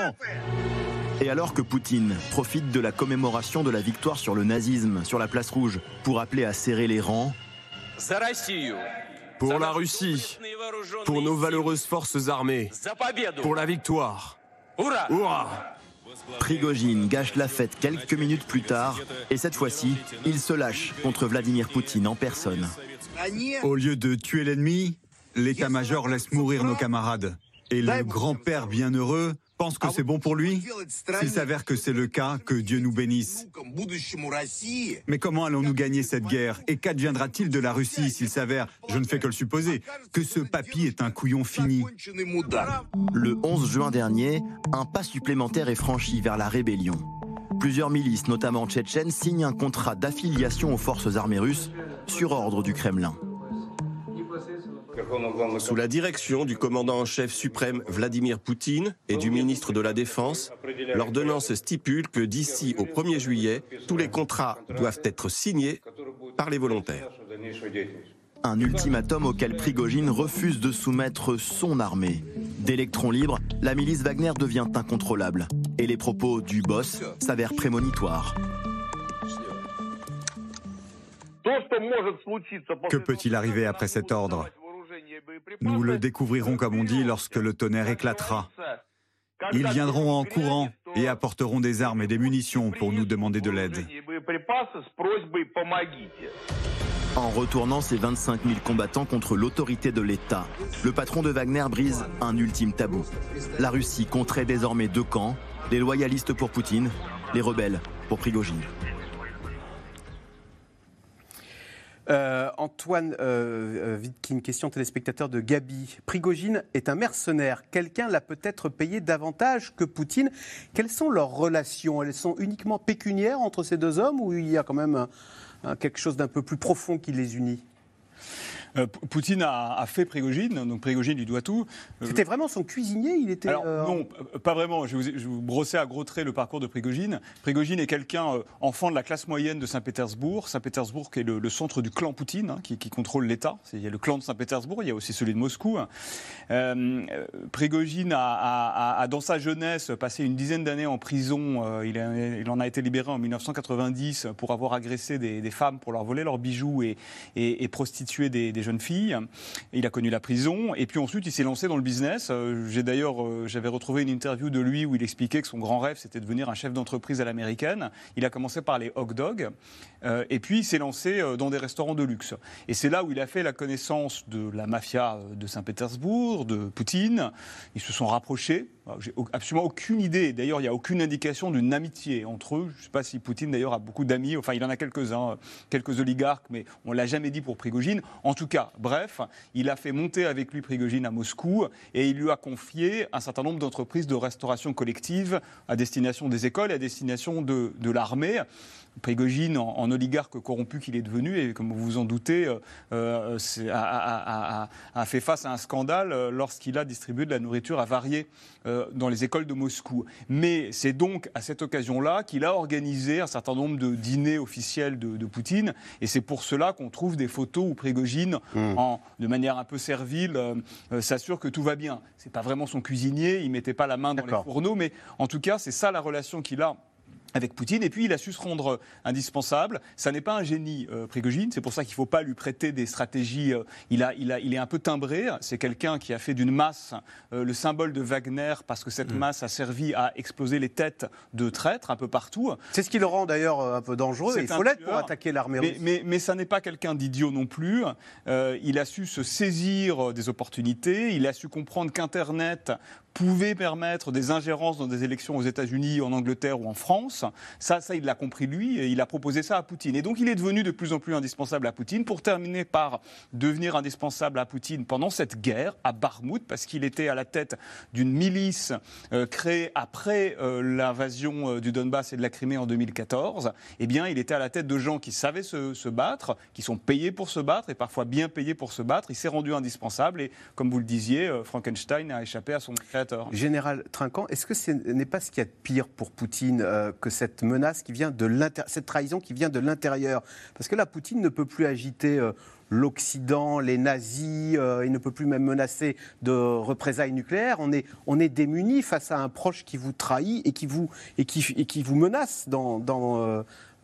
Et alors que Poutine profite de la commémoration de la victoire sur le nazisme sur la place rouge pour appeler à serrer les rangs, pour la Russie, pour nos valeureuses forces armées, pour la victoire. Hurrah Prigogine gâche la fête quelques minutes plus tard et cette fois-ci, il se lâche contre Vladimir Poutine en personne. Au lieu de tuer l'ennemi, l'état-major laisse mourir nos camarades. Et le grand-père bienheureux pense que c'est bon pour lui? S'il s'avère que c'est le cas, que Dieu nous bénisse. Mais comment allons-nous gagner cette guerre? Et qu'adviendra-t-il de la Russie s'il s'avère, je ne fais que le supposer, que ce papy est un couillon fini. Le 11 juin dernier, un pas supplémentaire est franchi vers la rébellion. Plusieurs milices, notamment tchétchènes, signent un contrat d'affiliation aux forces armées russes sur ordre du Kremlin. Sous la direction du commandant en chef suprême Vladimir Poutine et du ministre de la Défense, l'ordonnance stipule que d'ici au 1er juillet, tous les contrats doivent être signés par les volontaires. Un ultimatum auquel Prigogine refuse de soumettre son armée. D'électrons libres, la milice Wagner devient incontrôlable. Et les propos du boss s'avèrent prémonitoires. Que peut-il arriver après cet ordre? Nous le découvrirons, comme on dit, lorsque le tonnerre éclatera. Ils viendront en courant et apporteront des armes et des munitions pour nous demander de l'aide. En retournant ses 25 000 combattants contre l'autorité de l'État, le patron de Wagner brise un ultime tabou. La Russie compterait désormais deux camps, les loyalistes pour Poutine, les rebelles pour Prigogine. Euh, Antoine euh, euh question téléspectateur de Gabi. Prigogine est un mercenaire. Quelqu'un l'a peut-être payé davantage que Poutine. Quelles sont leurs relations? Elles sont uniquement pécuniaires entre ces deux hommes ou il y a quand même quelque chose d'un peu plus profond qui les unit? Euh, Poutine a, fait Prégogine, donc Prégogine lui doit tout. Euh, C'était vraiment son cuisinier Il était euh, non, pas vraiment. Je vais, vous, brosser à gros traits le parcours de Prégogine. Prégogine est quelqu'un enfant de la classe moyenne de Saint-Pétersbourg. Saint-Pétersbourg qui est le, centre du clan Poutine, hein, qui, contrôle l'État. Il y a le clan de Saint-Pétersbourg, il y a aussi celui de Moscou. Prégogine a, dans sa jeunesse, passé une dizaine d'années en prison. Il, il, en a été libéré en 1990 pour avoir agressé des, femmes, pour leur voler leurs bijoux et, et, prostituer des, des jeune fille. Il a connu la prison et puis ensuite il s'est lancé dans le business. Euh, j'ai d'ailleurs, euh, j'avais retrouvé une interview de lui où il expliquait que son grand rêve c'était de devenir un chef d'entreprise à l'américaine. Il a commencé par les hot dogs euh, et puis il s'est lancé dans des restaurants de luxe. Et c'est là où il a fait la connaissance de la mafia de Saint-Pétersbourg, de Poutine. Ils se sont rapprochés. J'ai absolument aucune idée. D'ailleurs, il n'y a aucune indication d'une amitié entre eux. Je ne sais pas si Poutine, d'ailleurs, a beaucoup d'amis. Enfin, il en a quelques-uns, quelques oligarques, mais on ne l'a jamais dit pour Prigogine. En tout bref, il a fait monter avec lui Prigogine à Moscou et il lui a confié un certain nombre d'entreprises de restauration collective à destination des écoles et à destination de, de l'armée. Prigogine, en, oligarque corrompu qu'il est devenu, et comme vous vous en doutez, euh, euh, a, fait face à un scandale euh, lorsqu'il a distribué de la nourriture avariée dans les écoles de Moscou. Mais c'est donc à cette occasion-là qu'il a organisé un certain nombre de dîners officiels de, Poutine, et c'est pour cela qu'on trouve des photos où Prigogine, hmm. de manière un peu servile, s'assure que tout va bien. C'est pas vraiment son cuisinier, il mettait pas la main dans les fourneaux, mais en tout cas, c'est ça la relation qu'il a avec Poutine. Et puis, il a su se rendre indispensable. Ça n'est pas un génie, euh, Prigogine. C'est pour ça qu'il ne faut pas lui prêter des stratégies. Euh, il, a, il, a, il est un peu timbré. C'est quelqu'un qui a fait d'une masse euh, le symbole de Wagner parce que cette mm. masse a servi à exploser les têtes de traîtres un peu partout. C'est ce qui le rend d'ailleurs un peu dangereux. Il faut l'être pour attaquer l'armée russe. Mais, mais, ça n'est pas quelqu'un d'idiot non plus. il a su se saisir des opportunités. Il a su comprendre qu'Internet pouvait permettre des ingérences dans des élections aux États-Unis, en Angleterre ou en France. Ça, ça, il l'a compris lui, et il a proposé ça à Poutine. Et donc, il est devenu de plus en plus indispensable à Poutine, pour terminer par devenir indispensable à Poutine pendant cette guerre à Barmout, parce qu'il était à la tête d'une milice euh, créée après euh, l'invasion euh, du Donbass et de la Crimée en 2014. Eh bien, il était à la tête de gens qui savaient se, se battre, qui sont payés pour se battre, et parfois bien payés pour se battre. Il s'est rendu indispensable, et comme vous le disiez, Frankenstein a échappé à son Général Trinquant, est-ce que ce n'est pas ce qu'il y a de pire pour Poutine euh, que cette menace qui vient de cette trahison qui vient de l'intérieur? Parce que là, Poutine ne peut plus agiter. Euh, l'Occident, les nazis, euh, il ne peut plus même menacer de représailles nucléaires. On est, on démuni face à un proche qui vous trahit et qui vous, menace dans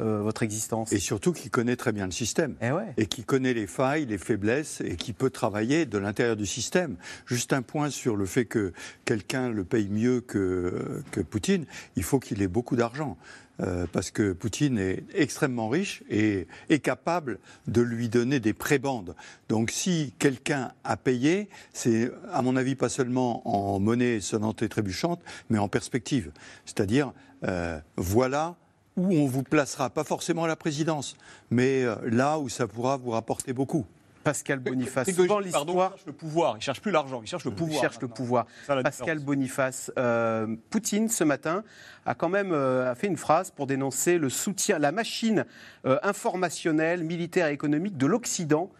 euh, votre existence. Et surtout qui connaît très bien le système. Eh et qui connaît les failles, les faiblesses, et qui peut travailler de l'intérieur du système. Juste un point sur le fait que quelqu'un le paye mieux que, que Poutine, il faut qu'il ait beaucoup d'argent. Euh, parce que Poutine est extrêmement riche et est capable de lui donner des prébandes. Donc si quelqu'un a payé, c'est à mon avis pas seulement en monnaie sonnante et trébuchante, mais en perspective. C'est-à-dire, euh, voilà où on vous placera, pas forcément à la présidence, mais euh, là où ça pourra vous rapporter beaucoup. Pascal Boniface. Souvent l'histoire. Il cherche le pouvoir. Il cherche plus l'argent. Il cherche le pouvoir. Il cherche le pouvoir. Pascal Boniface. Euh, Poutine ce matin a quand même euh, fait une phrase pour dénoncer le soutien, la machine informationnelle, militaire et économique de l'Occident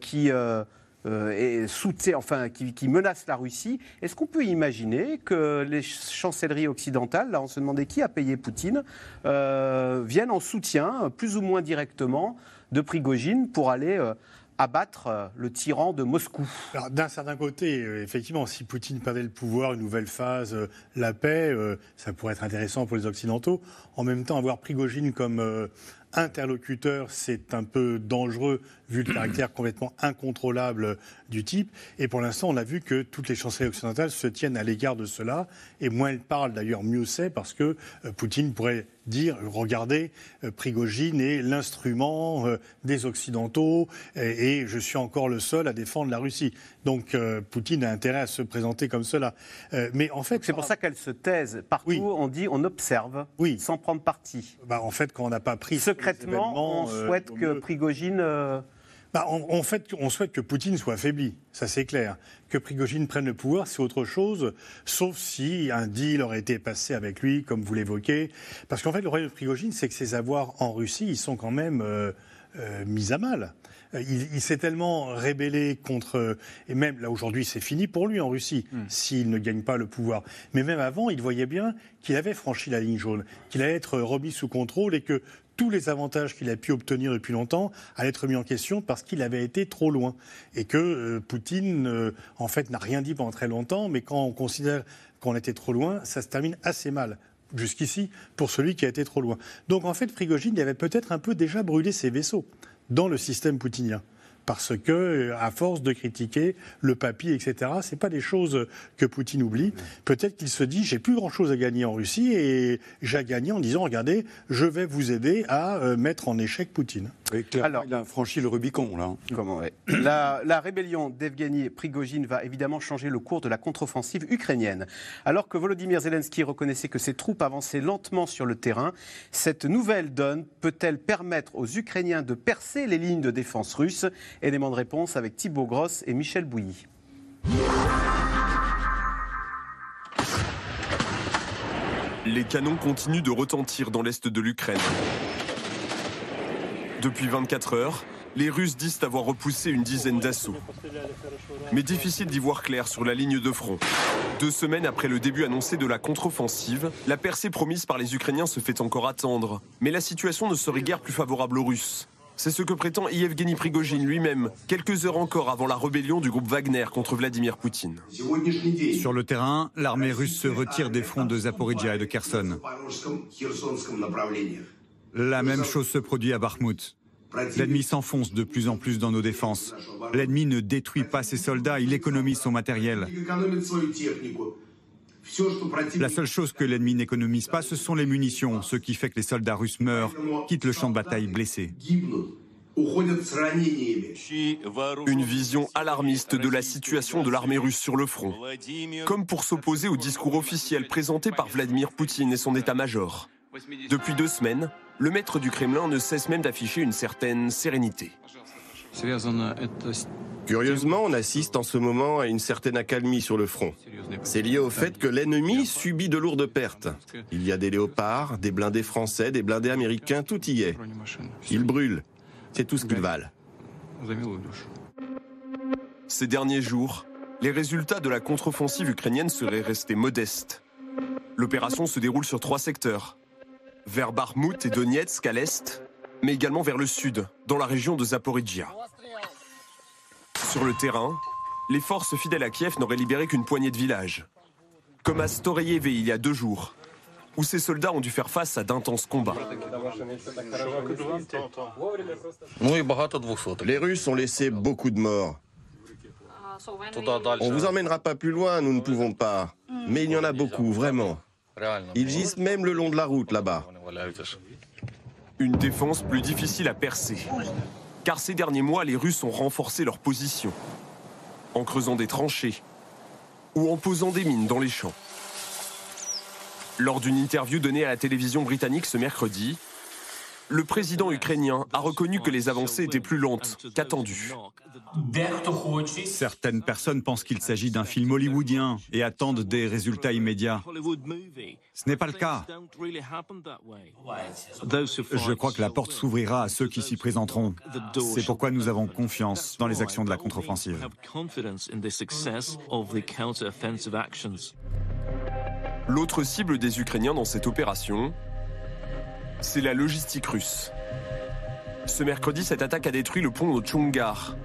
qui et soutient, enfin, qui, menace la Russie, est-ce qu'on peut imaginer que les chancelleries occidentales, là on se demandait qui a payé Poutine, viennent en soutien, plus ou moins directement, de Prigogine pour aller abattre euh, le tyran de Moscou? D'un certain côté, euh, effectivement, si Poutine perdait le pouvoir, une nouvelle phase, euh, la paix, ça pourrait être intéressant pour les Occidentaux. En même temps, avoir Prigogine comme interlocuteur, c'est un peu dangereux vu le caractère complètement incontrôlable du type. Et pour l'instant, on a vu que toutes les chancelleries occidentales se tiennent à l'égard de cela. Et moins elles parlent, d'ailleurs, mieux c'est, parce que euh, Poutine pourrait dire, regardez, euh, Prigogine est l'instrument euh, des Occidentaux et, je suis encore le seul à défendre la Russie. Donc Poutine a intérêt à se présenter comme cela. mais en fait, c'est pour ça qu'elle se taise. Partout, on dit, on observe, oui. sans prendre parti. Bah, en fait, quand on n'a pas pris secrètement, on souhaite que Prigogine bah, on, fait, on souhaite que Poutine soit affaibli, ça c'est clair. Que Prigogine prenne le pouvoir, c'est autre chose, sauf si un deal aurait été passé avec lui, comme vous l'évoquez. Parce qu'en fait, le problème de Prigogine, c'est que ses avoirs en Russie, ils sont quand même euh, euh, mis à mal. Euh, il, s'est tellement rébellé contre. Et même là, aujourd'hui, c'est fini pour lui en Russie, hmm. s'il ne gagne pas le pouvoir. Mais même avant, il voyait bien qu'il avait franchi la ligne jaune, qu'il allait être remis sous contrôle et que tous les avantages qu'il a pu obtenir depuis longtemps allaient être mis en question parce qu'il avait été trop loin. Et que euh, Poutine, euh, en fait, n'a rien dit pendant très longtemps, mais quand on considère qu'on était trop loin, ça se termine assez mal jusqu'ici pour celui qui a été trop loin. Donc en fait, Prigogine avait peut-être un peu déjà brûlé ses vaisseaux dans le système poutinien parce que, à force de critiquer le papier, etc., c'est pas des choses que Poutine oublie. Peut-être qu'il se dit, j'ai plus grand-chose à gagner en Russie et j'ai gagné en disant, regardez, je vais vous aider à euh, mettre en échec Poutine. Alors, il a franchi le Rubicon, là. <clears throat> Comment, la, la, rébellion d'Evgeny Prigogine va évidemment changer le cours de la contre-offensive ukrainienne. Alors que Volodymyr Zelensky reconnaissait que ses troupes avançaient lentement sur le terrain, cette nouvelle donne peut-elle permettre aux Ukrainiens de percer les lignes de défense russes Élément de réponse avec Thibaut Grosse et Michel Bouilly. Les canons continuent de retentir dans l'est de l'Ukraine. Depuis 24 heures, les Russes disent avoir repoussé une dizaine d'assauts. Mais difficile d'y voir clair sur la ligne de front. Deux semaines après le début annoncé de la contre-offensive, la percée promise par les Ukrainiens se fait encore attendre. Mais la situation ne serait guère plus favorable aux Russes. C'est ce que prétend Yevgeny Prigogine lui-même, quelques heures encore avant la rébellion du groupe Wagner contre Vladimir Poutine. Sur le terrain, l'armée russe se retire des fronts de Zaporizhia et de Kherson. La même chose se produit à Bakhmut. L'ennemi s'enfonce de plus en plus dans nos défenses. L'ennemi ne détruit pas ses soldats, il économise son matériel. La seule chose que l'ennemi n'économise pas, ce sont les munitions, ce qui fait que les soldats russes meurent, quittent le champ de bataille blessés. Une vision alarmiste de la situation de l'armée russe sur le front, comme pour s'opposer au discours officiel présenté par Vladimir Poutine et son état-major. Depuis deux semaines, le maître du Kremlin ne cesse même d'afficher une certaine sérénité. Curieusement, on assiste en ce moment à une certaine accalmie sur le front. C'est lié au fait que l'ennemi subit de lourdes pertes. Il y a des léopards, des blindés français, des blindés américains, tout y est. Ils brûlent. C'est tout ce qu'ils valent. Ces derniers jours, les résultats de la contre-offensive ukrainienne seraient restés modestes. L'opération se déroule sur trois secteurs. Vers Bakhmut et Donetsk à l'est, mais également vers le sud, dans la région de Zaporizhia. Sur le terrain, les forces fidèles à Kiev n'auraient libéré qu'une poignée de villages. Comme à Storeyeve il y a deux jours, où ces soldats ont dû faire face à d'intenses combats. Les Russes ont laissé beaucoup de morts. On vous emmènera pas plus loin, nous ne pouvons pas. Mais il y en a beaucoup, vraiment. Ils gisent même le long de la route là-bas. Une défense plus difficile à percer. Car ces derniers mois, les Russes ont renforcé leur position. En creusant des tranchées ou en posant des mines dans les champs. Lors d'une interview donnée à la télévision britannique ce mercredi, le président ukrainien a reconnu que les avancées étaient plus lentes qu'attendues. Certaines personnes pensent qu'il s'agit d'un film hollywoodien et attendent des résultats immédiats. Ce n'est pas le cas. Je crois que la porte s'ouvrira à ceux qui s'y présenteront. C'est pourquoi nous avons confiance dans les actions de la contre-offensive. L'autre cible des Ukrainiens dans cette opération, c'est la logistique russe. Ce mercredi, cette attaque a détruit le pont de Chungar,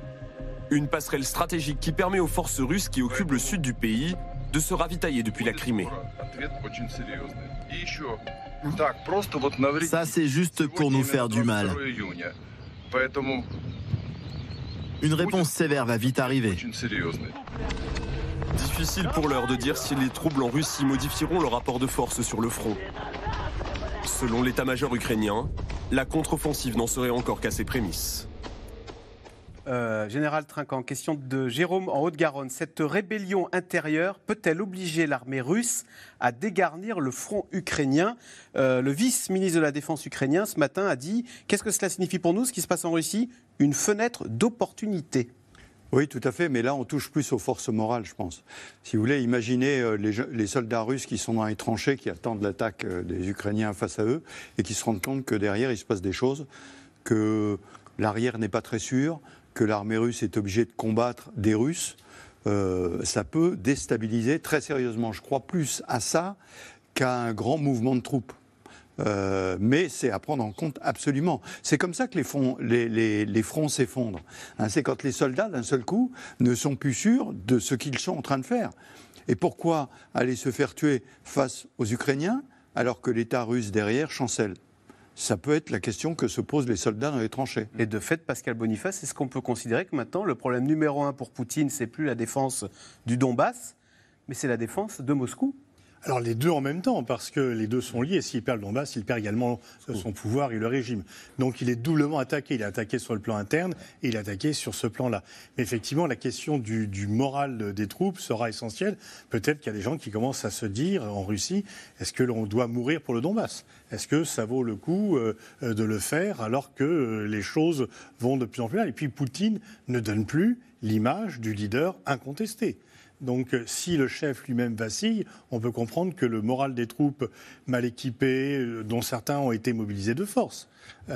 une passerelle stratégique qui permet aux forces russes qui occupent le sud du pays de se ravitailler depuis la Crimée. Ça, c'est juste pour nous faire du mal. Une réponse sévère va vite arriver. Difficile pour l'heure de dire si les troubles en Russie modifieront le rapport de force sur le front. Selon l'état-major ukrainien, la contre-offensive n'en serait encore qu'à ses prémices. Euh, Général Trinquant, question de Jérôme en Haute-Garonne. Cette rébellion intérieure peut-elle obliger l'armée russe à dégarnir le front ukrainien? Euh, Le vice-ministre de la Défense ukrainien ce matin a dit Qu'est-ce que cela signifie pour nous, ce qui se passe en Russie? Une fenêtre d'opportunité. Oui, tout à fait, mais là, on touche plus aux forces morales, je pense. Si vous voulez, imaginez euh, les, soldats russes qui sont dans les tranchées, qui attendent l'attaque des Ukrainiens face à eux, et qui se rendent compte que derrière, il se passe des choses, que l'arrière n'est pas très sûr, que l'armée russe est obligée de combattre des Russes, euh, ça peut déstabiliser très sérieusement. Je crois plus à ça qu'à un grand mouvement de troupes. Euh, mais c'est à prendre en compte absolument. C'est comme ça que les, fronts s'effondrent. Hein, c'est quand les soldats, d'un seul coup, ne sont plus sûrs de ce qu'ils sont en train de faire. Et pourquoi aller se faire tuer face aux Ukrainiens alors que l'État russe derrière chancelle? Ça peut être la question que se posent les soldats dans les tranchées. Et de fait, Pascal Boniface, est-ce qu'on peut considérer que maintenant, le problème numéro un pour Poutine, c'est plus la défense du Donbass, mais c'est la défense de Moscou? Alors les deux en même temps, parce que les deux sont liés. S'il perd le Donbass, il perd également son pouvoir et le régime. Donc il est doublement attaqué. Il est attaqué sur le plan interne et il est attaqué sur ce plan-là. Mais effectivement, la question du, du moral des troupes sera essentielle. Peut-être qu'il y a des gens qui commencent à se dire en Russie, est-ce que l'on doit mourir pour le Donbass? Est-ce que ça vaut le coup euh, de le faire alors que euh, les choses vont de plus en plus mal? Et puis Poutine ne donne plus l'image du leader incontesté. Donc euh, si le chef lui-même vacille, on peut comprendre que le moral des troupes mal équipées, euh, dont certains ont été mobilisés de force,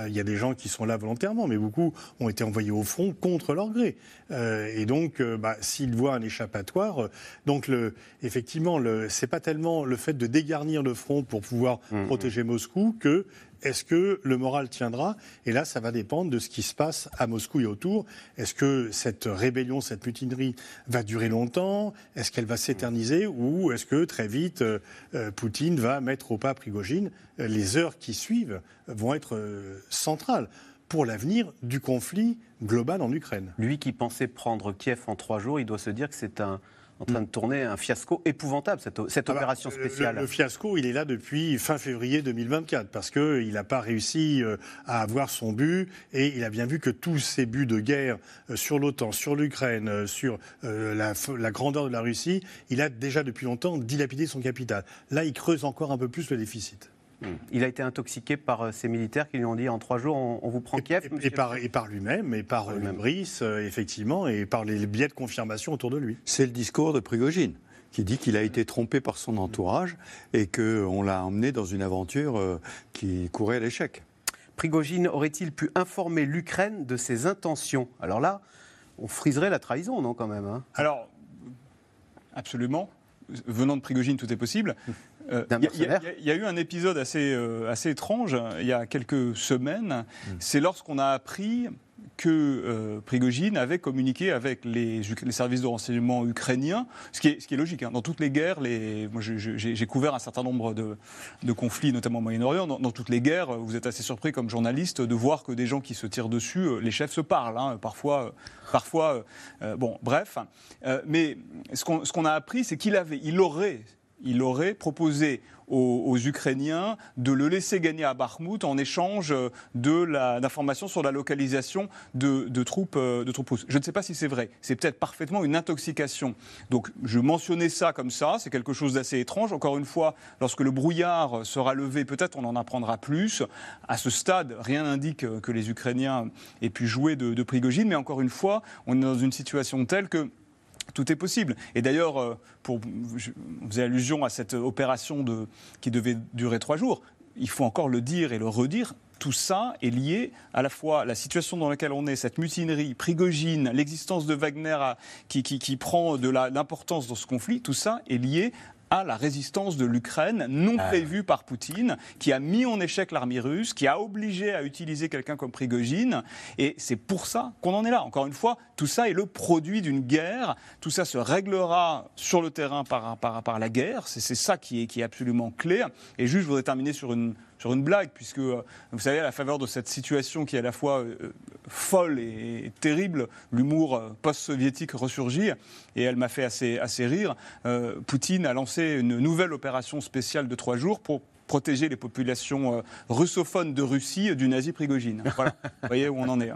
il y a des gens qui sont là volontairement, mais beaucoup ont été envoyés au front contre leur gré. et donc, bah, s'ils voient un échappatoire, donc le, effectivement, ce n'est pas tellement le fait de dégarnir le front pour pouvoir mmh, mmh. protéger Moscou que est-ce que le moral tiendra Et là, ça va dépendre de ce qui se passe à Moscou et autour. Est-ce que cette rébellion, cette mutinerie va durer longtemps? Est-ce qu'elle va s'éterniser? Ou est-ce que très vite, euh, euh, Poutine va mettre au pas Prigogine? Les heures qui suivent vont être euh, centrales pour l'avenir du conflit global en Ukraine. Lui qui pensait prendre Kiev en trois jours, il doit se dire que c'est un, en train de tourner un fiasco épouvantable, cette, cette ah bah, opération spéciale. Le, fiasco, il est là depuis fin février 2024, parce qu'il n'a pas réussi euh, à avoir son but, et il a bien vu que tous ces buts de guerre euh, sur l'OTAN, sur l'Ukraine, euh, sur la, la, grandeur de la Russie, il a déjà depuis longtemps dilapidé son capital. Là, il creuse encore un peu plus le déficit. Il a été intoxiqué par ces militaires qui lui ont dit en trois jours on, vous prend Kiev. Et, par, et par lui-même, et par, lui Brice, effectivement, et par les biais de confirmation autour de lui. C'est le discours de Prigogine qui dit qu'il a été trompé par son entourage et qu'on l'a emmené dans une aventure qui courait à l'échec. Prigogine aurait-il pu informer l'Ukraine de ses intentions? Alors là, on friserait la trahison, non, quand même hein? Alors, absolument. Venant de Prigogine, tout est possible. Euh, il y, a eu un épisode assez, euh, assez étrange il y a quelques semaines. Hmm. C'est lorsqu'on a appris que euh, Prigogine avait communiqué avec les, les, services de renseignement ukrainiens, ce qui est, ce qui est logique. Hein. Dans toutes les guerres, les, moi j'ai couvert un certain nombre de, de conflits, notamment au Moyen-Orient. Dans, toutes les guerres, vous êtes assez surpris comme journaliste de voir que des gens qui se tirent dessus, les chefs se parlent. Hein. Parfois, parfois bon, bref. mais ce qu'on a appris, c'est qu'il avait, il aurait il aurait proposé aux, Ukrainiens de le laisser gagner à Bakhmut en échange de l'information sur la localisation de, troupes, russes. Je ne sais pas si c'est vrai. C'est peut-être parfaitement une intoxication. Donc je mentionnais ça comme ça. C'est quelque chose d'assez étrange. Encore une fois, lorsque le brouillard sera levé, peut-être on en apprendra plus. À ce stade, rien n'indique que les Ukrainiens aient pu jouer de, de Prigogine. Mais encore une fois, on est dans une situation telle que tout est possible. Et d'ailleurs, euh, vous faisait allusion à cette opération qui devait durer trois jours. Il faut encore le dire et le redire. Tout ça est lié à la fois à la situation dans laquelle on est, cette mutinerie, Prigogine, l'existence de Wagner qui, qui, qui, prend de l'importance dans ce conflit. Tout ça est lié à la résistance de l'Ukraine, non ah. prévue par Poutine, qui a mis en échec l'armée russe, qui a obligé à utiliser quelqu'un comme Prigogine. Et c'est pour ça qu'on en est là. Encore une fois, tout ça est le produit d'une guerre. Tout ça se réglera sur le terrain par, par, par la guerre. C'est ça qui est, qui est absolument clé. Et juste, je voudrais terminer sur une sur une blague, puisque, euh, vous savez, à la faveur de cette situation qui est à la fois euh, folle et, terrible, l'humour euh, post-soviétique ressurgit, et elle m'a fait assez, assez rire. Poutine a lancé une nouvelle opération spéciale de trois jours pour protéger les populations russophones de Russie du nazi Prigogine. Voilà, vous voyez où on en est.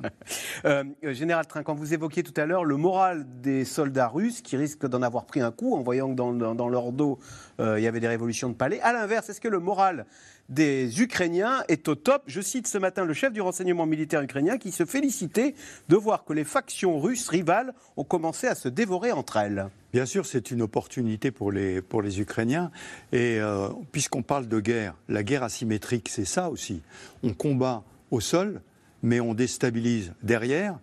Hein. Général Train, quand vous évoquiez tout à l'heure le moral des soldats russes qui risquent d'en avoir pris un coup en voyant que dans, dans leur dos il y avait des révolutions de palais, à l'inverse, est-ce que le moral des Ukrainiens est au top. Je cite ce matin le chef du renseignement militaire ukrainien qui se félicitait de voir que les factions russes rivales ont commencé à se dévorer entre elles. Bien sûr, c'est une opportunité pour les, pour les Ukrainiens. Et euh, puisqu'on parle de guerre, la guerre asymétrique, c'est ça aussi. On combat au sol, mais on déstabilise derrière,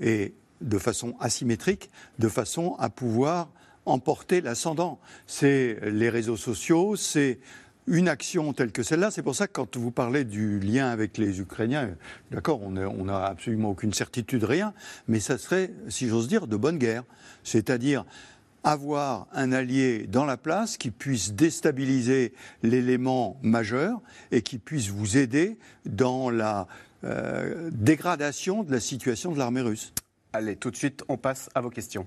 et de façon asymétrique, de façon à pouvoir emporter l'ascendant. C'est les réseaux sociaux, c'est une action telle que celle-là. C'est pour ça que quand vous parlez du lien avec les Ukrainiens, d'accord, on n'a absolument aucune certitude, rien, mais ça serait, si j'ose dire, de bonne guerre. C'est-à-dire avoir un allié dans la place qui puisse déstabiliser l'élément majeur et qui puisse vous aider dans la euh, dégradation de la situation de l'armée russe. Allez, tout de suite, on passe à vos questions.